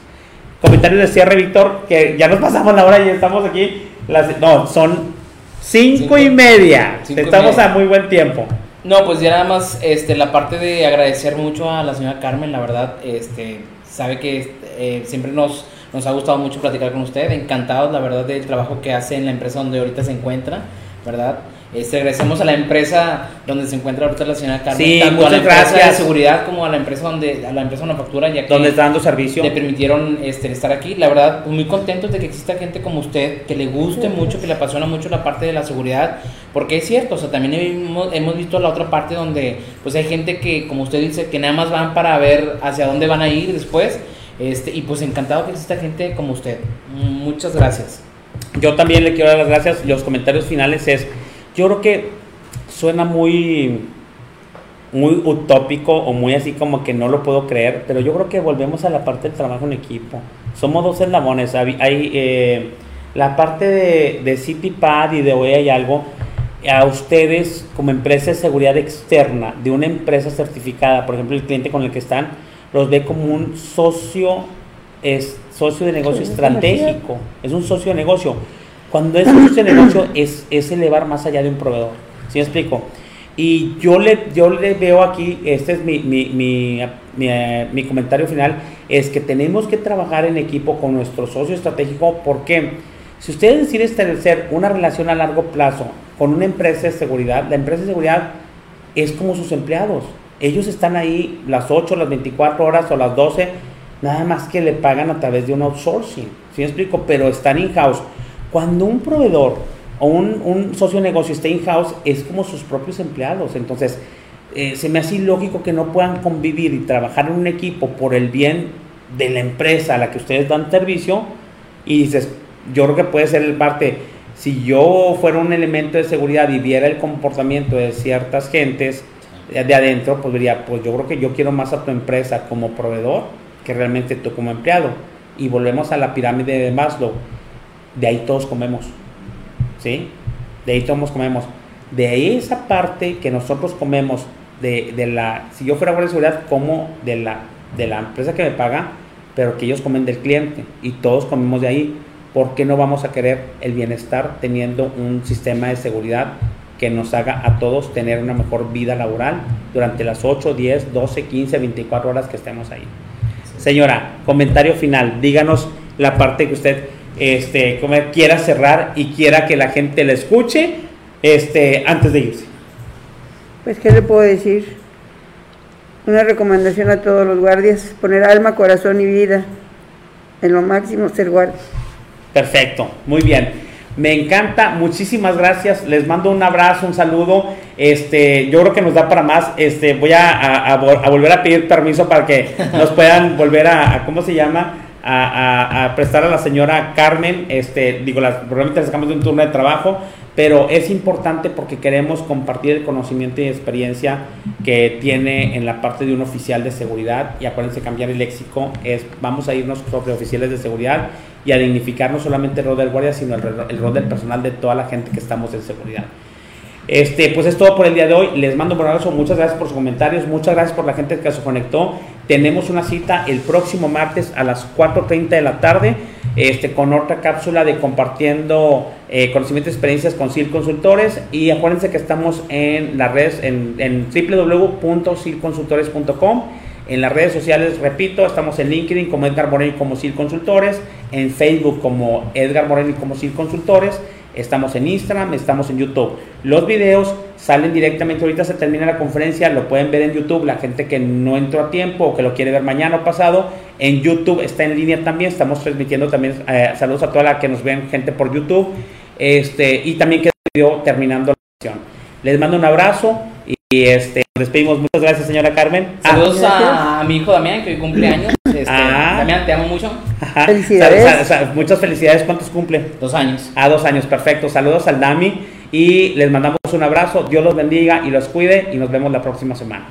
Comentarios de cierre, Víctor, que ya nos pasamos la hora y estamos aquí, las, no, son cinco, y media, estamos a muy buen tiempo. No, pues ya nada más este, la parte de agradecer mucho a la señora Carmen, la verdad, este, sabe que eh, siempre nos nos ha gustado mucho platicar con usted, encantados, la verdad, del trabajo que hace en la empresa donde ahorita se encuentra, ¿verdad? Este, regresemos a la empresa donde se encuentra ahorita la señora Carmen, sí, tanto a la empresa gracias. de seguridad como a la empresa donde a la empresa manufactura ya que donde está dando servicio le permitieron este, estar aquí. La verdad, muy contentos de que exista gente como usted que le guste mucho, que le apasiona mucho la parte de la seguridad, porque es cierto, o sea, también hemos, hemos visto la otra parte donde pues hay gente que como usted dice que nada más van para ver hacia dónde van a ir después este, y pues encantado que exista gente como usted. Muchas gracias. Yo también le quiero dar las gracias. Los comentarios finales es, yo creo que suena muy, muy utópico o muy así como que no lo puedo creer, pero yo creo que volvemos a la parte del trabajo en equipo. Somos dos eslabones. Hay, eh, la parte de, de CityPad y de OEA y algo. A ustedes, como empresa de seguridad externa de una empresa certificada, por ejemplo, el cliente con el que están, los ve como un socio, es socio de negocio estratégico, es un socio de negocio. Cuando es un negocio es, es elevar más allá de un proveedor. ¿Sí me explico? Y yo le, yo le veo aquí, este es mi, mi, mi, mi, comentario final, es que tenemos que trabajar en equipo con nuestro socio estratégico porque si ustedes deciden establecer una relación a largo plazo con una empresa de seguridad, la empresa de seguridad es como sus empleados ellos están ahí las 8, las 24 horas o las 12, nada más que le pagan a través de un outsourcing. ¿Sí me explico? Pero están in-house. Cuando un proveedor o un, socio de negocio está in-house, es como sus propios empleados. Entonces, eh, se me hace ilógico que no puedan convivir y trabajar en un equipo por el bien de la empresa a la que ustedes dan servicio. Y dices, yo creo que puede ser el parte, si yo fuera un elemento de seguridad y viera el comportamiento de ciertas gentes, de adentro, pues diría, pues yo creo que yo quiero más a tu empresa como proveedor que realmente tú como empleado. Y volvemos a la pirámide de Maslow. De ahí todos comemos. ¿Sí? De ahí todos comemos. De ahí esa parte que nosotros comemos de, de la, si yo fuera guardia de seguridad, como de la, de la empresa que me paga, pero que ellos comen del cliente y todos comemos de ahí. ¿Por qué no vamos a querer el bienestar teniendo un sistema de seguridad que nos haga a todos tener una mejor vida laboral durante las 8, 10, 12, 15, 24 horas que estemos ahí. Señora, comentario final, díganos la parte que usted este, quiera cerrar y quiera que la gente le escuche este, antes de irse. Pues, ¿qué le puedo decir? Una recomendación a todos los guardias, poner alma, corazón y vida en lo máximo ser guardia. Perfecto, muy bien. Me encanta, muchísimas gracias. Les mando un abrazo, un saludo. Este, yo creo que nos da para más. Este, voy a, volver a pedir permiso para que nos puedan volver a, ¿cómo se llama? A, prestar a la señora Carmen. Este, digo, probablemente le sacamos de un turno de trabajo, pero es importante porque queremos compartir el conocimiento y experiencia que tiene en la parte de un oficial de seguridad. Y acuérdense, cambiar el léxico es, vamos a irnos sobre oficiales de seguridad y a dignificar no solamente el rol del guardia, sino el, el rol del personal de toda la gente que estamos en seguridad. Este, pues es todo por el día de hoy. Les mando un abrazo. Muchas gracias por sus comentarios. Muchas gracias por la gente que se conectó. Tenemos una cita el próximo martes a las 4.30 de la tarde este, con otra cápsula de compartiendo eh, conocimientos y experiencias con SIL Consultores. Y acuérdense que estamos en las redes en, en. En las redes sociales, repito, estamos en LinkedIn como Edgar Moreno como SIL Consultores, en Facebook como Edgar Moreno como SIL Consultores Estamos en Instagram, estamos en YouTube. Los videos salen directamente, ahorita se termina la conferencia, lo pueden ver en YouTube, la gente que no entró a tiempo o que lo quiere ver mañana o pasado, en YouTube está en línea también, estamos transmitiendo también, eh, saludos a toda la que nos ven gente por YouTube, este, y también queda terminando la sesión. Les mando un abrazo y este, nos despedimos. Muchas gracias, señora Carmen. Ah. Saludos a, mi hijo Damián, que hoy cumple años. Este, ah. Damián, te amo mucho. Felicidades. muchas felicidades. ¿Cuántos cumple? Dos años. Ah, dos años, perfecto. Saludos al Dami y les mandamos un abrazo. Dios los bendiga y los cuide y nos vemos la próxima semana.